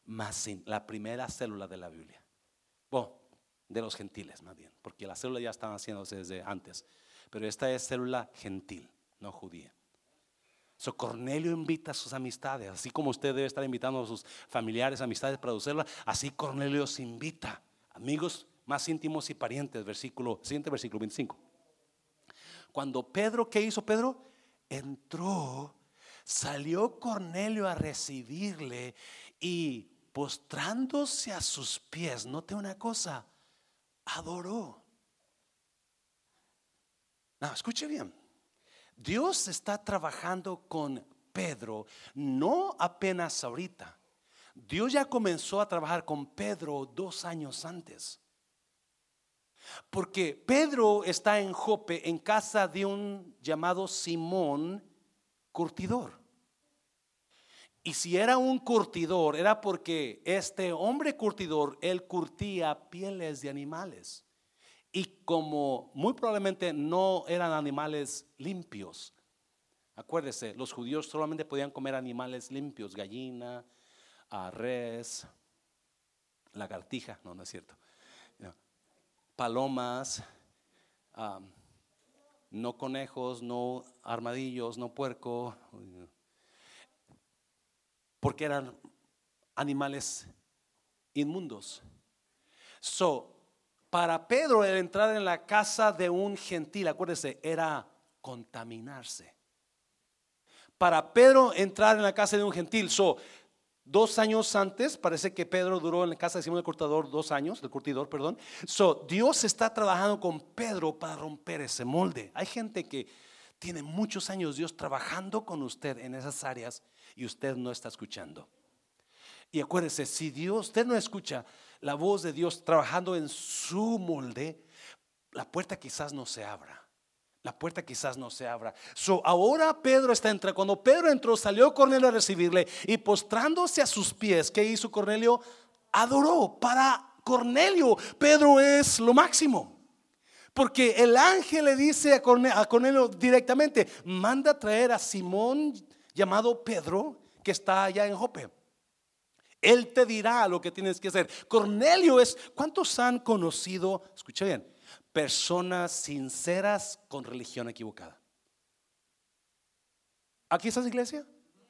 más la primera célula de la Biblia. Bueno, de los gentiles más bien, porque la célula ya estaba haciéndose desde antes. pero esta es célula gentil, no judía. So Cornelio invita a sus amistades, así como usted debe estar invitando a sus familiares, amistades para usarla, así Cornelio os invita, amigos más íntimos y parientes, versículo, siguiente versículo 25. Cuando Pedro, ¿qué hizo Pedro? Entró, salió Cornelio a recibirle y postrándose a sus pies, note una cosa, adoró. No, escuche bien. Dios está trabajando con Pedro, no apenas ahorita. Dios ya comenzó a trabajar con Pedro dos años antes. Porque Pedro está en Jope, en casa de un llamado Simón curtidor. Y si era un curtidor, era porque este hombre curtidor, él curtía pieles de animales. Y como muy probablemente no eran animales limpios, acuérdese, los judíos solamente podían comer animales limpios, gallina, res, lagartija, no, no es cierto, palomas, no conejos, no armadillos, no puerco, porque eran animales inmundos. So, para Pedro el entrar en la casa de un gentil, acuérdese, era contaminarse. Para Pedro entrar en la casa de un gentil, so, dos años antes, parece que Pedro duró en la casa de Simón el Cortador dos años, el curtidor, perdón. So, Dios está trabajando con Pedro para romper ese molde. Hay gente que tiene muchos años Dios trabajando con usted en esas áreas y usted no está escuchando. Y acuérdese, si Dios, usted no escucha la voz de Dios trabajando en su molde, la puerta quizás no se abra. La puerta quizás no se abra. So, ahora Pedro está entrando. Cuando Pedro entró, salió Cornelio a recibirle y postrándose a sus pies, ¿qué hizo Cornelio? Adoró. Para Cornelio, Pedro es lo máximo. Porque el ángel le dice a Cornelio, directamente, manda traer a Simón llamado Pedro, que está allá en Jope. Él te dirá lo que tienes que hacer. Cornelio es, ¿cuántos han conocido, escucha bien, personas sinceras con religión equivocada? ¿Aquí estás, iglesia?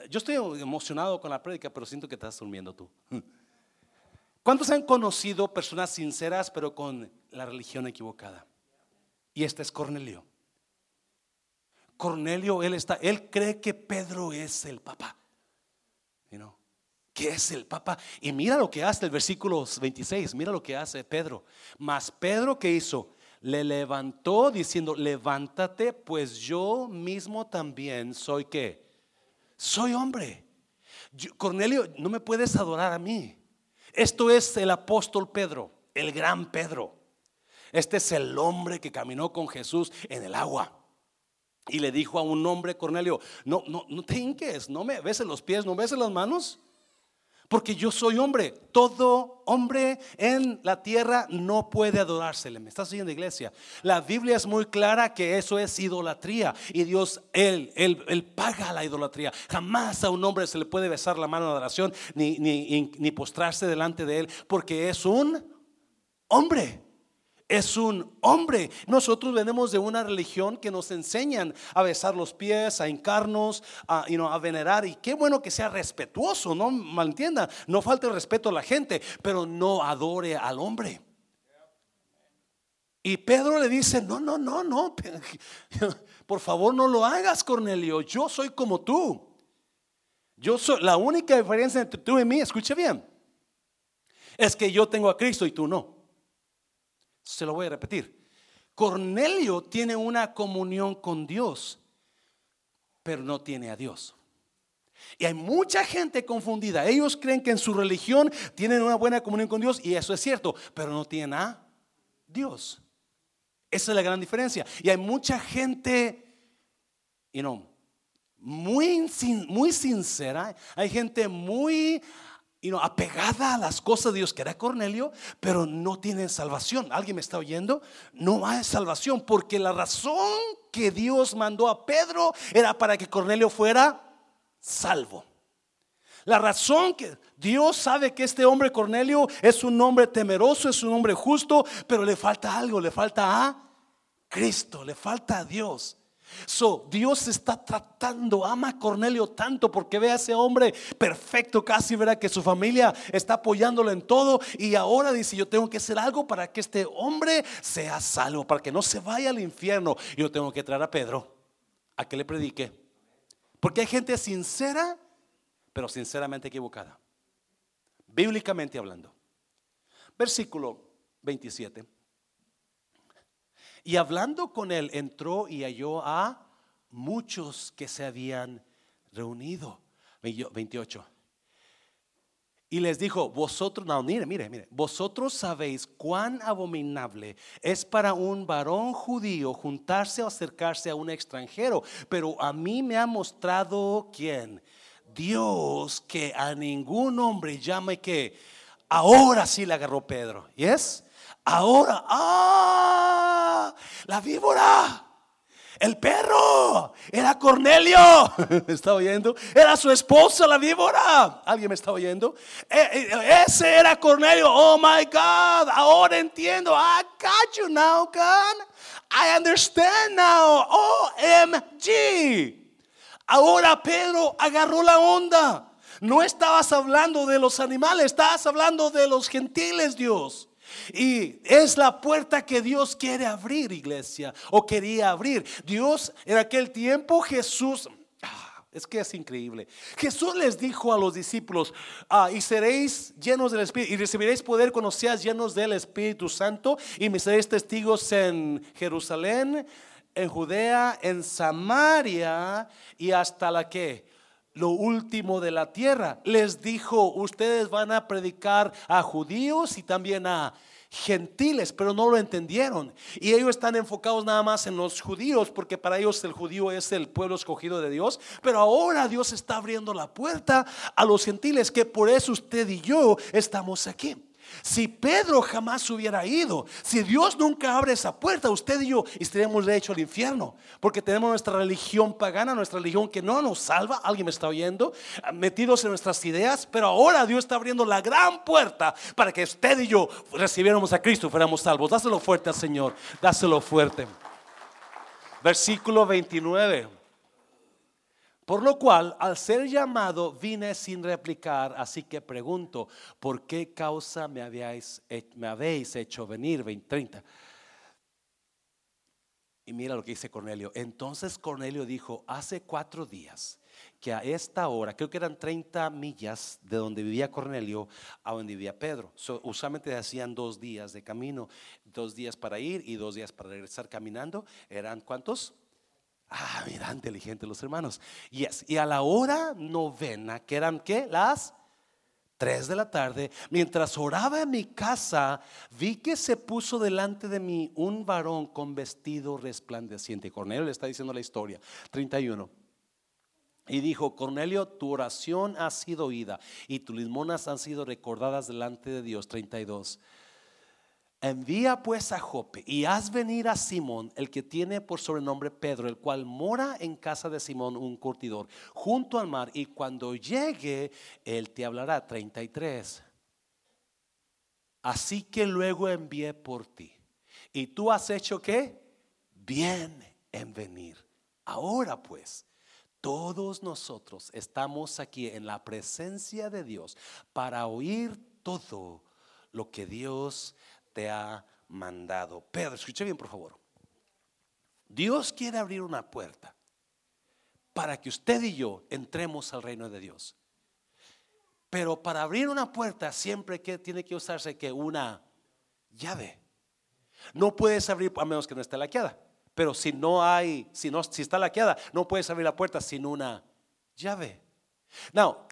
Yo estoy emocionado con la prédica, pero siento que estás durmiendo tú. ¿Cuántos han conocido personas sinceras, pero con la religión equivocada? Y este es Cornelio. Cornelio, él está, él cree que Pedro es el papá. You que es el Papa. Y mira lo que hace el versículo 26, mira lo que hace Pedro. Mas Pedro que hizo, le levantó diciendo, levántate, pues yo mismo también soy que, soy hombre. Cornelio, no me puedes adorar a mí. Esto es el apóstol Pedro, el gran Pedro. Este es el hombre que caminó con Jesús en el agua. Y le dijo a un hombre, Cornelio, no, no, no te hinques, no me beses los pies, no beses las manos. Porque yo soy hombre. Todo hombre en la tierra no puede adorársele. ¿Me estás oyendo, iglesia? La Biblia es muy clara que eso es idolatría. Y Dios, él, él, él paga la idolatría. Jamás a un hombre se le puede besar la mano de adoración ni, ni, ni postrarse delante de él. Porque es un hombre es un hombre. Nosotros venimos de una religión que nos enseñan a besar los pies, a hincarnos, a, venerar. Y qué bueno que sea respetuoso, no malentienda, no falte respeto a la gente, pero no adore al hombre. Y Pedro le dice, no, no, no, no, por favor no lo hagas, Cornelio, yo soy como tú. Yo soy, la única diferencia entre tú y mí, escuche bien, es que yo tengo a Cristo y tú no. Se lo voy a repetir. Cornelio tiene una comunión con Dios, pero no tiene a Dios. Y hay mucha gente confundida. Ellos creen que en su religión tienen una buena comunión con Dios y eso es cierto, pero no tienen a Dios. Esa es la gran diferencia. Y hay mucha gente, you know, muy, muy sincera, hay gente muy y no, apegada a las cosas de Dios, que era Cornelio, pero no tiene salvación. ¿Alguien me está oyendo? No hay salvación, porque la razón que Dios mandó a Pedro era para que Cornelio fuera salvo. La razón que Dios sabe que este hombre Cornelio es un hombre temeroso, es un hombre justo, pero le falta algo, le falta a Cristo, le falta a Dios. So, Dios está tratando, ama a Cornelio tanto porque ve a ese hombre perfecto, casi verá que su familia está apoyándolo en todo y ahora dice, yo tengo que hacer algo para que este hombre sea salvo, para que no se vaya al infierno. Yo tengo que traer a Pedro a que le predique. Porque hay gente sincera, pero sinceramente equivocada. Bíblicamente hablando. Versículo 27. Y hablando con él, entró y halló a muchos que se habían reunido. 28. Y les dijo, vosotros, no, mire, mire, mire, vosotros sabéis cuán abominable es para un varón judío juntarse o acercarse a un extranjero, pero a mí me ha mostrado quién, Dios, que a ningún hombre llame que ahora sí le agarró Pedro, ¿y es? Ahora, ah, la víbora. El perro era Cornelio. ¿Me oyendo? Era su esposa, la víbora. ¿Alguien me está oyendo? E, e, ese era Cornelio. Oh my God. Ahora entiendo. I got you now, God. I understand now. OMG. Ahora Pedro agarró la onda. No estabas hablando de los animales, estabas hablando de los gentiles, Dios. Y es la puerta que Dios quiere abrir, iglesia, o quería abrir. Dios en aquel tiempo, Jesús... Ah, es que es increíble. Jesús les dijo a los discípulos, ah, y seréis llenos del Espíritu, y recibiréis poder cuando seas llenos del Espíritu Santo, y me seréis testigos en Jerusalén, en Judea, en Samaria, y hasta la que lo último de la tierra. Les dijo, ustedes van a predicar a judíos y también a gentiles, pero no lo entendieron. Y ellos están enfocados nada más en los judíos, porque para ellos el judío es el pueblo escogido de Dios. Pero ahora Dios está abriendo la puerta a los gentiles, que por eso usted y yo estamos aquí. Si Pedro jamás hubiera ido, si Dios nunca abre esa puerta, usted y yo estaríamos de hecho al infierno, porque tenemos nuestra religión pagana, nuestra religión que no nos salva, alguien me está oyendo, metidos en nuestras ideas, pero ahora Dios está abriendo la gran puerta para que usted y yo recibiéramos a Cristo y fuéramos salvos. Dáselo fuerte al Señor, dáselo fuerte. Versículo 29. Por lo cual, al ser llamado, vine sin replicar, así que pregunto, ¿por qué causa me habéis, hecho venir? 20, Y mira lo que dice Cornelio. Entonces Cornelio dijo, hace cuatro días que a esta hora, creo que eran 30 millas de donde vivía Cornelio a donde vivía Pedro. usualmente hacían dos días de camino, dos días para ir y dos días para regresar caminando. ¿Eran cuántos? Ah, mira, inteligente los hermanos. Yes. Y a la hora novena, que eran qué? Las tres de la tarde, mientras oraba en mi casa, vi que se puso delante de mí un varón con vestido resplandeciente. Cornelio le está diciendo la historia. 31. Y dijo, Cornelio, tu oración ha sido oída y tus limonas han sido recordadas delante de Dios. 32. Envía pues a Jope y haz venir a Simón, el que tiene por sobrenombre Pedro, el cual mora en casa de Simón, un curtidor, junto al mar, y cuando llegue, él te hablará. 33. Así que luego envié por ti. ¿Y tú has hecho qué? Bien en venir. Ahora pues, todos nosotros estamos aquí en la presencia de Dios para oír todo lo que Dios te ha mandado. Pedro, escuche bien por favor. Dios quiere abrir una puerta para que usted y yo entremos al reino de Dios. Pero para abrir una puerta siempre que tiene que usarse que una llave. No puedes abrir a menos que no esté laqueada. Pero si no hay, si no, si está laqueada, no puedes abrir la puerta sin una llave. Now,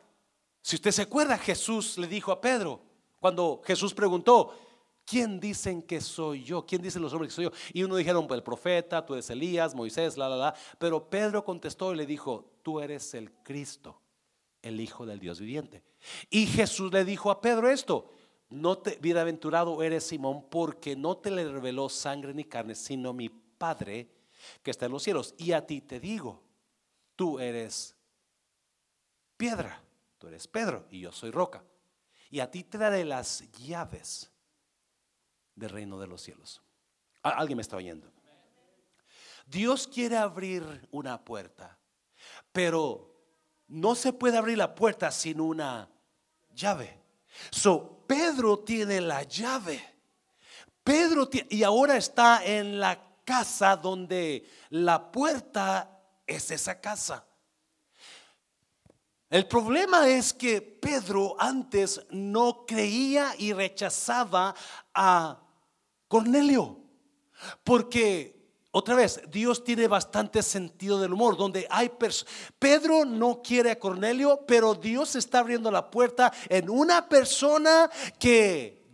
si usted se acuerda, Jesús le dijo a Pedro, cuando Jesús preguntó, ¿quién dicen que soy yo? ¿Quién dicen los hombres que soy yo? Y uno dijeron, pues el profeta, tú eres Elías, Moisés, la, la, la. Pero Pedro contestó y le dijo, tú eres el Cristo, el Hijo del Dios viviente. Y Jesús le dijo a Pedro esto, no te, bienaventurado eres Simón, porque no te le reveló sangre ni carne, sino mi Padre que está en los cielos. Y a ti te digo, tú eres piedra, tú eres Pedro y yo soy roca. Y a ti te daré las llaves del reino de los cielos. ¿Alguien me está oyendo? Dios quiere abrir una puerta, pero no se puede abrir la puerta sin una llave. So, Pedro tiene la llave. Pedro y ahora está en la casa donde la puerta es esa casa. El problema es que Pedro antes no creía y rechazaba a Cornelio. Porque otra vez, Dios tiene bastante sentido del humor, donde hay personas. Pedro no quiere a Cornelio, pero Dios está abriendo la puerta en una persona que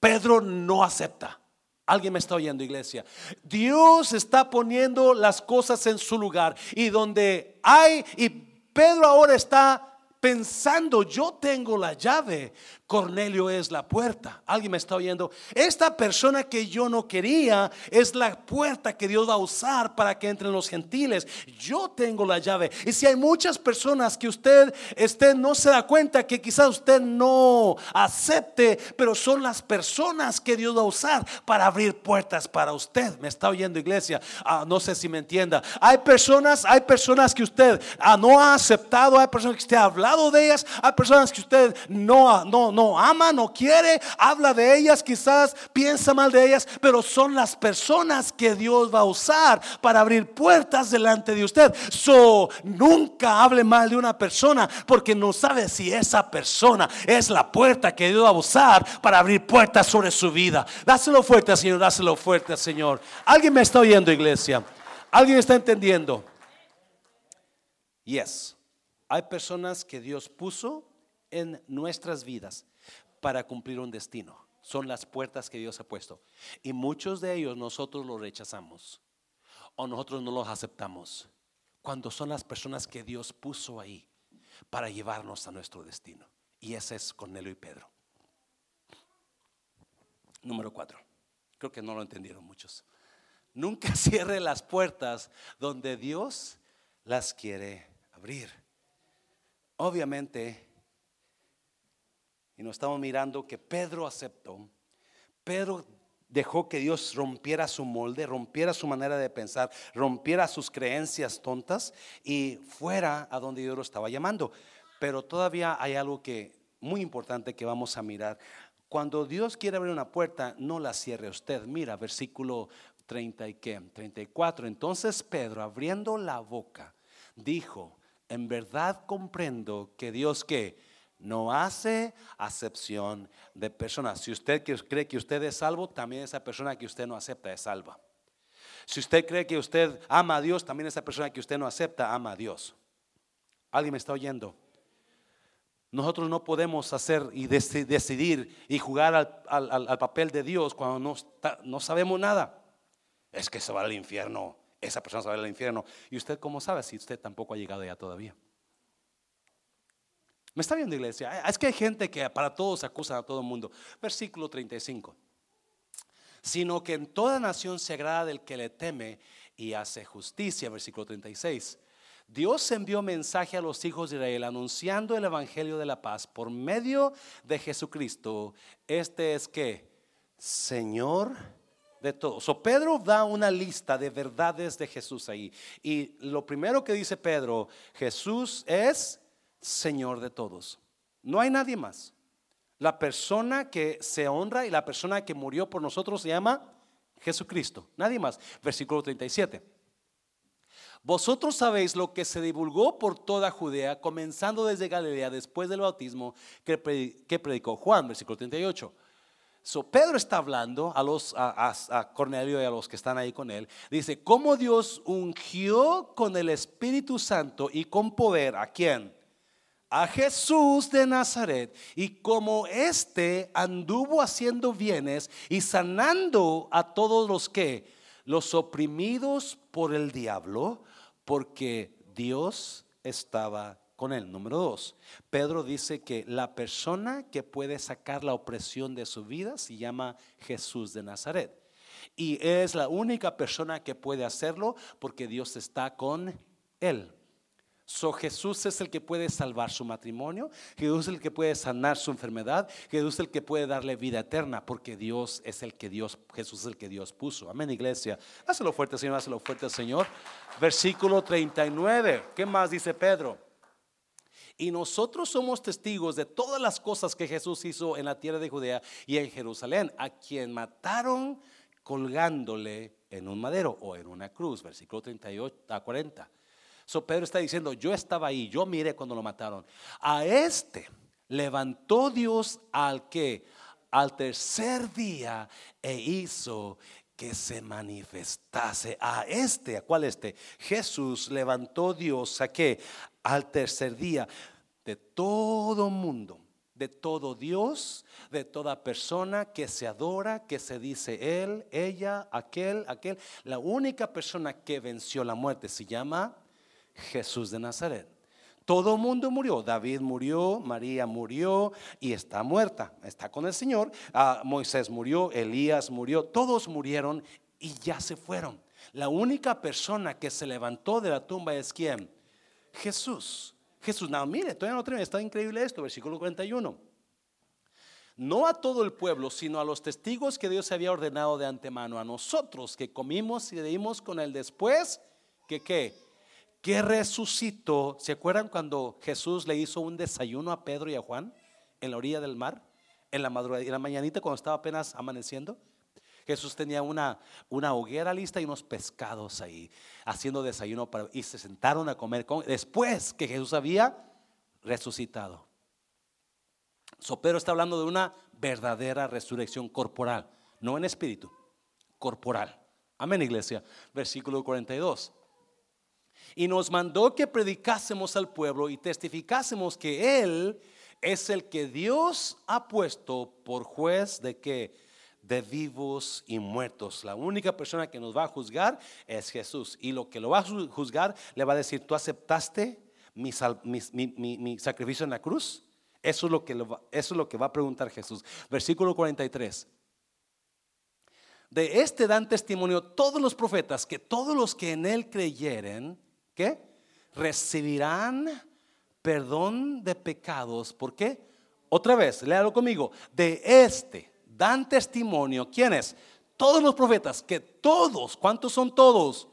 Pedro no acepta. Alguien me está oyendo, iglesia. Dios está poniendo las cosas en su lugar y donde hay, y Pedro ahora está pensando, yo tengo la llave, Cornelio es la puerta. ¿Alguien me está oyendo? Esta persona que yo no quería es la puerta que Dios va a usar para que entren los gentiles. Yo tengo la llave. Y si hay muchas personas que usted, usted no se da cuenta que quizás usted no acepte, pero son las personas que Dios va a usar para abrir puertas para usted. ¿Me está oyendo iglesia? Ah, no sé si me entienda. Hay personas, hay personas que usted ah, no ha aceptado, hay personas que usted ha hablado de ellas, hay personas que usted no, no, no no ama, no quiere, habla de ellas, quizás piensa mal de ellas, pero son las personas que Dios va a usar para abrir puertas delante de usted. So, nunca hable mal de una persona porque no sabe si esa persona es la puerta que Dios va a usar para abrir puertas sobre su vida. Dáselo fuerte, Señor, dáselo fuerte, Señor. ¿Alguien me está oyendo, iglesia? ¿Alguien está entendiendo? Yes. Hay personas que Dios puso en nuestras vidas para cumplir un destino. Son las puertas que Dios ha puesto. Y muchos de ellos nosotros los rechazamos o nosotros no los aceptamos cuando son las personas que Dios puso ahí para llevarnos a nuestro destino. Y ese es Cornelio y Pedro. Número cuatro. Creo que no lo entendieron muchos. Nunca cierre las puertas donde Dios las quiere abrir. Obviamente, y nos estamos mirando que Pedro aceptó. Pedro dejó que Dios rompiera su molde, rompiera su manera de pensar, rompiera sus creencias tontas y fuera a donde Dios lo estaba llamando. Pero todavía hay algo que muy importante que vamos a mirar. Cuando Dios quiere abrir una puerta, no la cierre usted. Mira, versículo 30 y qué, 34. Entonces Pedro, abriendo la boca, dijo, en verdad comprendo que Dios que no hace acepción de personas. Si usted cree que usted es salvo, también esa persona que usted no acepta es salva. Si usted cree que usted ama a Dios, también esa persona que usted no acepta ama a Dios. ¿Alguien me está oyendo? Nosotros no podemos hacer y decidir y jugar al, papel de Dios cuando no, no sabemos nada. Es que se va al infierno. Esa persona se va al infierno. ¿Y usted cómo sabe si usted tampoco ha llegado allá todavía? ¿Me está viendo iglesia? Es que hay gente que para todos acusa a todo el mundo. Versículo 35. Sino que en toda nación se agrada del que le teme y hace justicia. Versículo 36. Dios envió mensaje a los hijos de Israel anunciando el evangelio de la paz por medio de Jesucristo. Este es que, Señor de todos. So Pedro da una lista de verdades de Jesús ahí. Y lo primero que dice Pedro, Jesús es Señor de todos. No hay nadie más. La persona que se honra y la persona que murió por nosotros se llama Jesucristo. Nadie más. Versículo 37. Vosotros sabéis lo que se divulgó por toda Judea, comenzando desde Galilea después del bautismo que, predicó Juan, versículo 38. So, Pedro está hablando a, los, a, Cornelio y a los que están ahí con él. Dice, cómo Dios ungió con el Espíritu Santo y con poder a quién? A Jesús de Nazaret y como éste anduvo haciendo bienes y sanando a todos los que los oprimidos por el diablo, porque Dios estaba con él. Número dos, Pedro dice que la persona que puede sacar la opresión de su vida se llama Jesús de Nazaret. Y es la única persona que puede hacerlo porque Dios está con él. So, Jesús es el que puede salvar su matrimonio, Jesús es el que puede sanar su enfermedad, Jesús es el que puede darle vida eterna, porque Dios es el que Dios, Jesús es el que Dios puso. Amén, iglesia. Hácelo fuerte, Señor, hácelo fuerte, Señor. Versículo 39. ¿Qué más dice Pedro? Y nosotros somos testigos de todas las cosas que Jesús hizo en la tierra de Judea y en Jerusalén, a quien mataron colgándole en un madero o en una cruz. Versículo 38 a 40. Pedro está diciendo, yo estaba ahí, yo miré cuando lo mataron. A este levantó Dios al que al tercer día e hizo que se manifestase a este, ¿a cuál este? Jesús levantó Dios a que al tercer día de todo mundo, de todo Dios, de toda persona que se adora, que se dice él, ella, aquel, aquel. La única persona que venció la muerte se llama Jesús de Nazaret. Todo mundo murió. David murió, María murió y está muerta. Está con el Señor. Ah, Moisés murió, Elías murió. Todos murieron y ya se fueron. La única persona que se levantó de la tumba es quién? Jesús. Jesús. No, mire, todavía no termina. Está increíble esto, versículo 41. No a todo el pueblo, sino a los testigos que Dios había ordenado de antemano. A nosotros que comimos y leímos con él después. ¿Que qué? Que resucitó. ¿Se acuerdan cuando Jesús le hizo un desayuno a Pedro y a Juan en la orilla del mar? En la madrugada, en la mañanita cuando estaba apenas amaneciendo. Jesús tenía una, una hoguera lista y unos pescados ahí, haciendo desayuno para, y se sentaron a comer con, después que Jesús había resucitado. So, Pedro está hablando de una verdadera resurrección corporal, no en espíritu, corporal. Amén, iglesia. Versículo 42 y nos mandó que predicásemos al pueblo y testificásemos que Él es el que Dios ha puesto por juez de que de vivos y muertos. La única persona que nos va a juzgar es Jesús. Y lo que lo va a juzgar le va a decir, ¿tú aceptaste mi, sacrificio en la cruz? Eso es, lo que eso es lo que va a preguntar Jesús. Versículo 43. De este dan testimonio todos los profetas, que todos los que en él creyeren, Recibirán perdón de pecados. ¿Por qué? Otra vez, léalo conmigo. De este dan testimonio. ¿Quiénes? Todos los profetas, que todos, ¿cuántos son todos?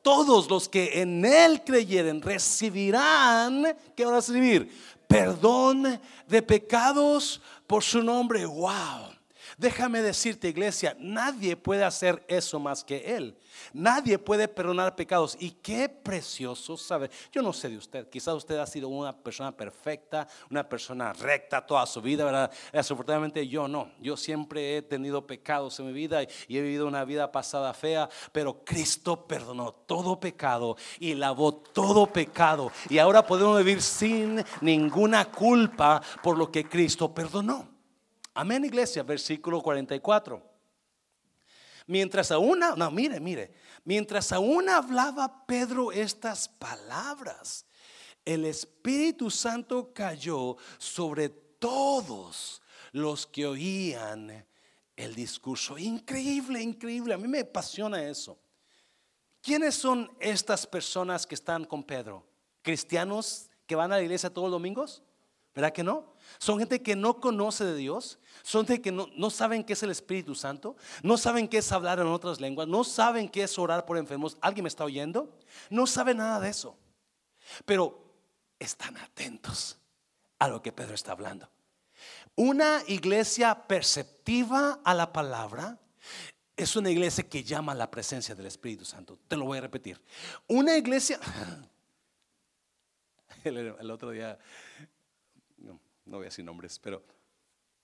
Todos los que en Él creyeren recibirán, ¿qué van a recibir? Perdón de pecados por su nombre. Wow. Déjame decirte, iglesia, nadie puede hacer eso más que Él. Nadie puede perdonar pecados. Y qué precioso saber. Yo no sé de usted, quizás usted ha sido una persona perfecta, una persona recta toda su vida, ¿verdad? Desafortunadamente yo no. Yo siempre he tenido pecados en mi vida y he vivido una vida pasada fea, pero Cristo perdonó todo pecado y lavó todo pecado. Y ahora podemos vivir sin ninguna culpa por lo que Cristo perdonó. Amén, iglesia, versículo 44. Mientras aún, no, mire, mire, mientras aún hablaba Pedro estas palabras, el Espíritu Santo cayó sobre todos los que oían el discurso. Increíble, increíble. A mí me apasiona eso. ¿Quiénes son estas personas que están con Pedro? ¿Cristianos que van a la iglesia todos los domingos? ¿Verdad que no? Son gente que no conoce de Dios, son gente que no, no, saben qué es el Espíritu Santo, no saben qué es hablar en otras lenguas, no saben qué es orar por enfermos. ¿Alguien me está oyendo? No saben nada de eso. Pero están atentos a lo que Pedro está hablando. Una iglesia perceptiva a la palabra es una iglesia que llama a la presencia del Espíritu Santo. Te lo voy a repetir. Una iglesia... el otro día no voy a decir nombres, pero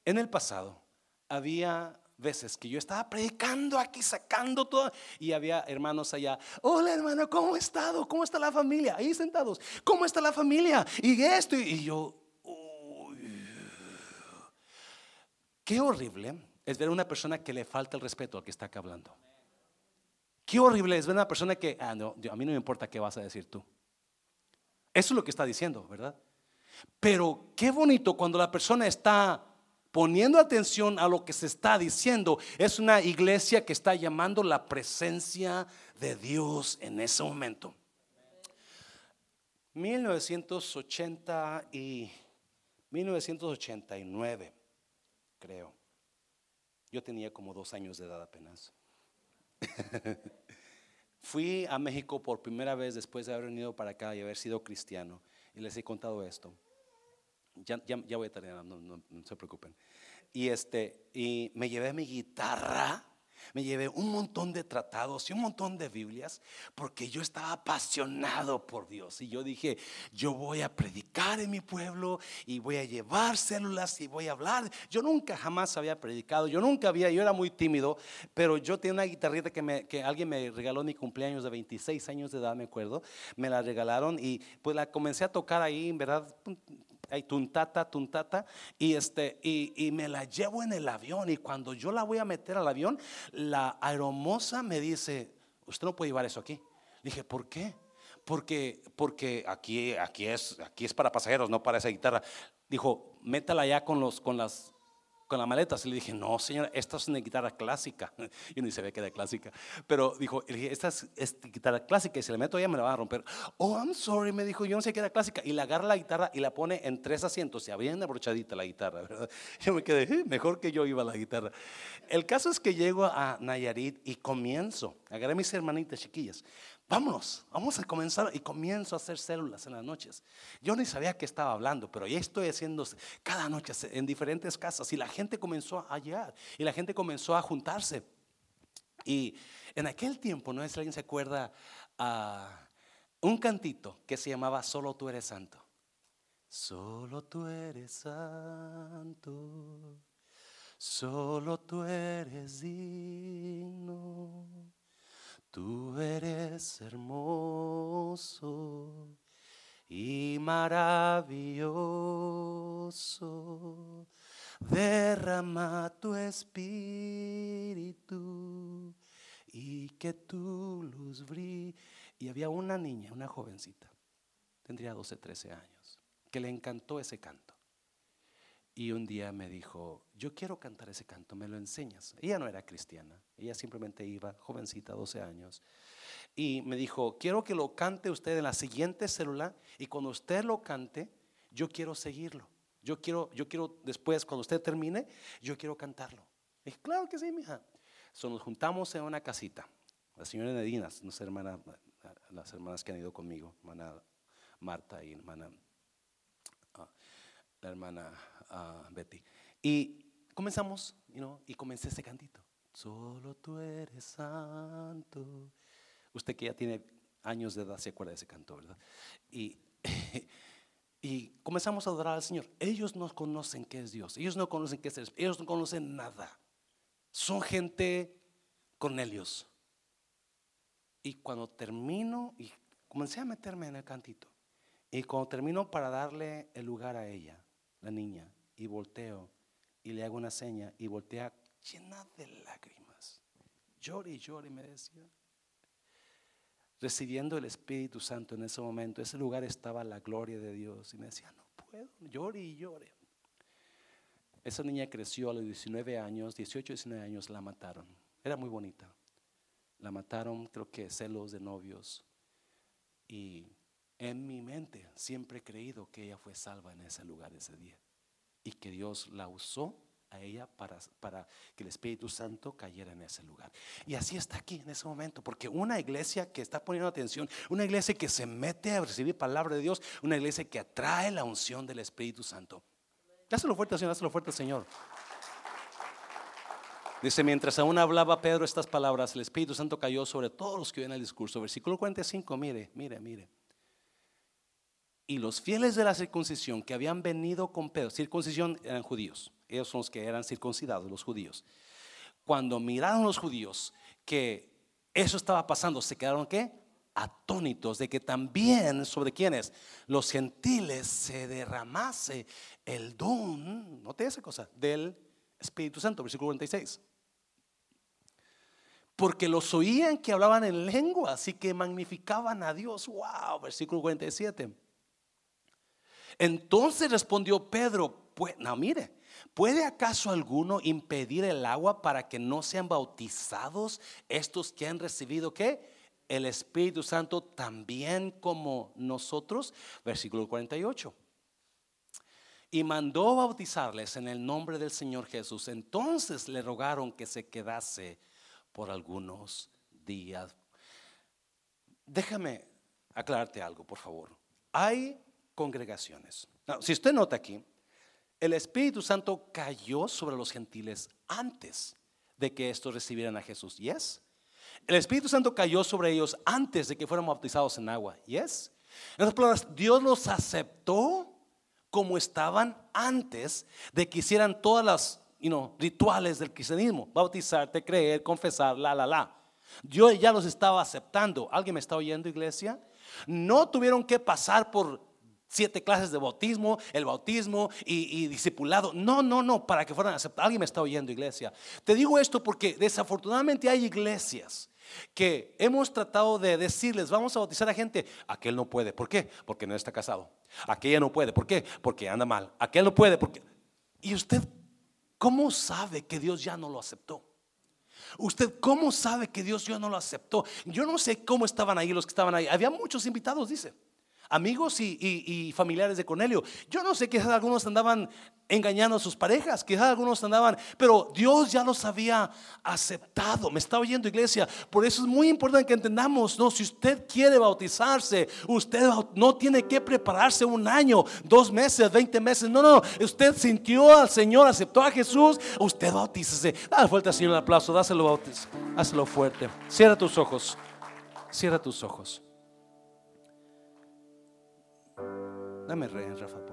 en el pasado había veces que yo estaba predicando aquí, sacando todo, y había hermanos allá, hola hermano, ¿cómo ha estado? ¿Cómo está la familia? Ahí sentados, ¿cómo está la familia? Y esto, y yo, qué horrible es ver a una persona que le falta el respeto al que está acá hablando. Qué horrible es ver a una persona que, ah, no, a mí no me importa qué vas a decir tú. Eso es lo que está diciendo, ¿verdad? Pero qué bonito cuando la persona está poniendo atención a lo que se está diciendo. Es una iglesia que está llamando la presencia de Dios en ese momento. 1980 y 1989, creo. Yo tenía como dos años de edad apenas. Fui a México por primera vez después de haber venido para acá y haber sido cristiano. Y les he contado esto. Ya, voy a terminar, no, no, se preocupen. Y, este, y me llevé mi guitarra me llevé un montón de tratados y un montón de Biblias porque yo estaba apasionado por Dios. Y yo dije, yo voy a predicar en mi pueblo y voy a llevar células y voy a hablar. Yo nunca jamás había predicado, yo nunca había, yo era muy tímido, pero yo tenía una guitarrita que, me, que alguien me regaló en mi cumpleaños de 26 años de edad, me acuerdo. Me la regalaron y pues la comencé a tocar ahí, en verdad tuntata, tuntata, y, este, y, y, me la llevo en el avión. Y cuando yo la voy a meter al avión, la aeromoza me dice, usted no puede llevar eso aquí. dije, ¿por qué? Porque, porque aquí, aquí, es, aquí es para pasajeros, no para esa guitarra. Dijo, métala ya con, los, con las con la maleta. Y le dije, no, señora, esta es una guitarra clásica. Y ni ve que era clásica. Pero dijo, esta es, guitarra clásica y si la meto ya me la van a romper. Oh, I'm sorry, me dijo, yo no sé qué era clásica. Y le agarra la guitarra y la pone en tres asientos. Se había abrochadita la guitarra, ¿verdad? Yo me quedé, eh, mejor que yo iba a la guitarra. El caso es que llego a Nayarit y comienzo. Agarré a mis hermanitas chiquillas vámonos, vamos a comenzar. Y comienzo a hacer células en las noches. Yo ni sabía que estaba hablando, pero ya estoy haciendo cada noche en diferentes casas. Y la gente comenzó a hallar, y la gente comenzó a juntarse. Y en aquel tiempo, no sé si alguien se acuerda, a un cantito que se llamaba Solo tú eres santo. Solo tú eres santo, solo tú eres digno. Tú eres hermoso y maravilloso. Derrama tu espíritu y que tu luz brille. Y había una niña, una jovencita, tendría 12, 13 años, que le encantó ese canto. Y un día me dijo, yo quiero cantar ese canto, ¿me lo enseñas? Ella no era cristiana, ella simplemente iba, jovencita, 12 años. Y me dijo, quiero que lo cante usted en la siguiente célula y cuando usted lo cante, yo quiero seguirlo. Yo quiero, yo quiero después, cuando usted termine, yo quiero cantarlo. Y dije, claro que sí, mija. So, nos juntamos en una casita. La señora Nedinas, hermana, las hermanas que han ido conmigo, hermana Marta y hermana, ah, la hermana Betty. Y comenzamos, y comencé ese cantito. Solo tú eres santo. Usted que ya tiene años de edad se acuerda de ese canto, ¿verdad? Y, y comenzamos a adorar al Señor. Ellos no conocen qué es Dios. Ellos no conocen qué es Dios. Ellos no conocen nada. Son gente Cornelios. Y cuando termino, y comencé a meterme en el cantito. Y cuando termino para darle el lugar a ella, la niña, y volteo y le hago una seña y voltea llena de lágrimas. Llore y llore, me decía. Recibiendo el Espíritu Santo en ese momento, ese lugar estaba la gloria de Dios. Y me decía, no puedo, llore y llore. Esa niña creció a los 19 años, 18, 19 años, la mataron. Era muy bonita. La mataron, creo que celos de novios. Y en mi mente siempre he creído que ella fue salva en ese lugar ese día y que Dios la usó a ella para, para, que el Espíritu Santo cayera en ese lugar. Y así está aquí en ese momento, porque una iglesia que está poniendo atención, una iglesia que se mete a recibir palabra de Dios, una iglesia que atrae la unción del Espíritu Santo. Dáselo fuerte, Señor, dáselo fuerte, Señor. Dice, mientras aún hablaba Pedro estas palabras, el Espíritu Santo cayó sobre todos los que oyen el discurso. Versículo 45, mire, mire, mire. Y los fieles de la circuncisión que habían venido con Pedro, circuncisión eran judíos, ellos son los que eran circuncidados, los judíos. Cuando miraron los judíos que eso estaba pasando, se quedaron qué? Atónitos de que también sobre quienes los gentiles se derramase el don, no te esa cosa, del Espíritu Santo, versículo 46 porque los oían que hablaban en lengua, así que magnificaban a Dios. Wow, versículo 47. Entonces respondió Pedro, pues, no, mire, ¿puede acaso alguno impedir el agua para que no sean bautizados estos que han recibido qué? el Espíritu Santo también como nosotros, versículo 48. Y mandó bautizarles en el nombre del Señor Jesús. Entonces le rogaron que se quedase por algunos días. Déjame aclararte algo, por favor. Hay congregaciones. si usted nota aquí, el Espíritu Santo cayó sobre los gentiles antes de que estos recibieran a Jesús. ¿Yes? El Espíritu Santo cayó sobre ellos antes de que fueran bautizados en agua. ¿Yes? En otras palabras, Dios los aceptó como estaban antes de que hicieran todas las rituales del cristianismo. Bautizarte, creer, confesar, la, la, la. Dios ya los estaba aceptando. ¿Alguien me está oyendo, iglesia? No tuvieron que pasar por siete clases de bautismo, el bautismo y, discipulado. No, no, no, para que fueran aceptados. Alguien me está oyendo, iglesia. Te digo esto porque desafortunadamente hay iglesias que hemos tratado de decirles, vamos a bautizar a gente, aquel no puede. ¿Por qué? Porque no está casado. Aquella no puede. ¿Por qué? Porque anda mal. Aquel no puede. Porque... ¿Y usted cómo sabe que Dios ya no lo aceptó? ¿Usted cómo sabe que Dios ya no lo aceptó? Yo no sé cómo estaban ahí los que estaban ahí. Había muchos invitados, dice amigos y, familiares de Cornelio. Yo no sé, quizás algunos andaban engañando a sus parejas, quizás algunos andaban, pero Dios ya los había aceptado. Me está oyendo iglesia, por eso es muy importante que entendamos, no, si usted quiere bautizarse, usted no tiene que prepararse un año, dos meses, veinte meses, no, no, usted sintió al Señor, aceptó a Jesús, usted bautícese. Dale fuerte al Señor un aplauso, dáselo bautizo, hazlo fuerte. Cierra tus ojos, cierra tus ojos. Dame rey, Rafa.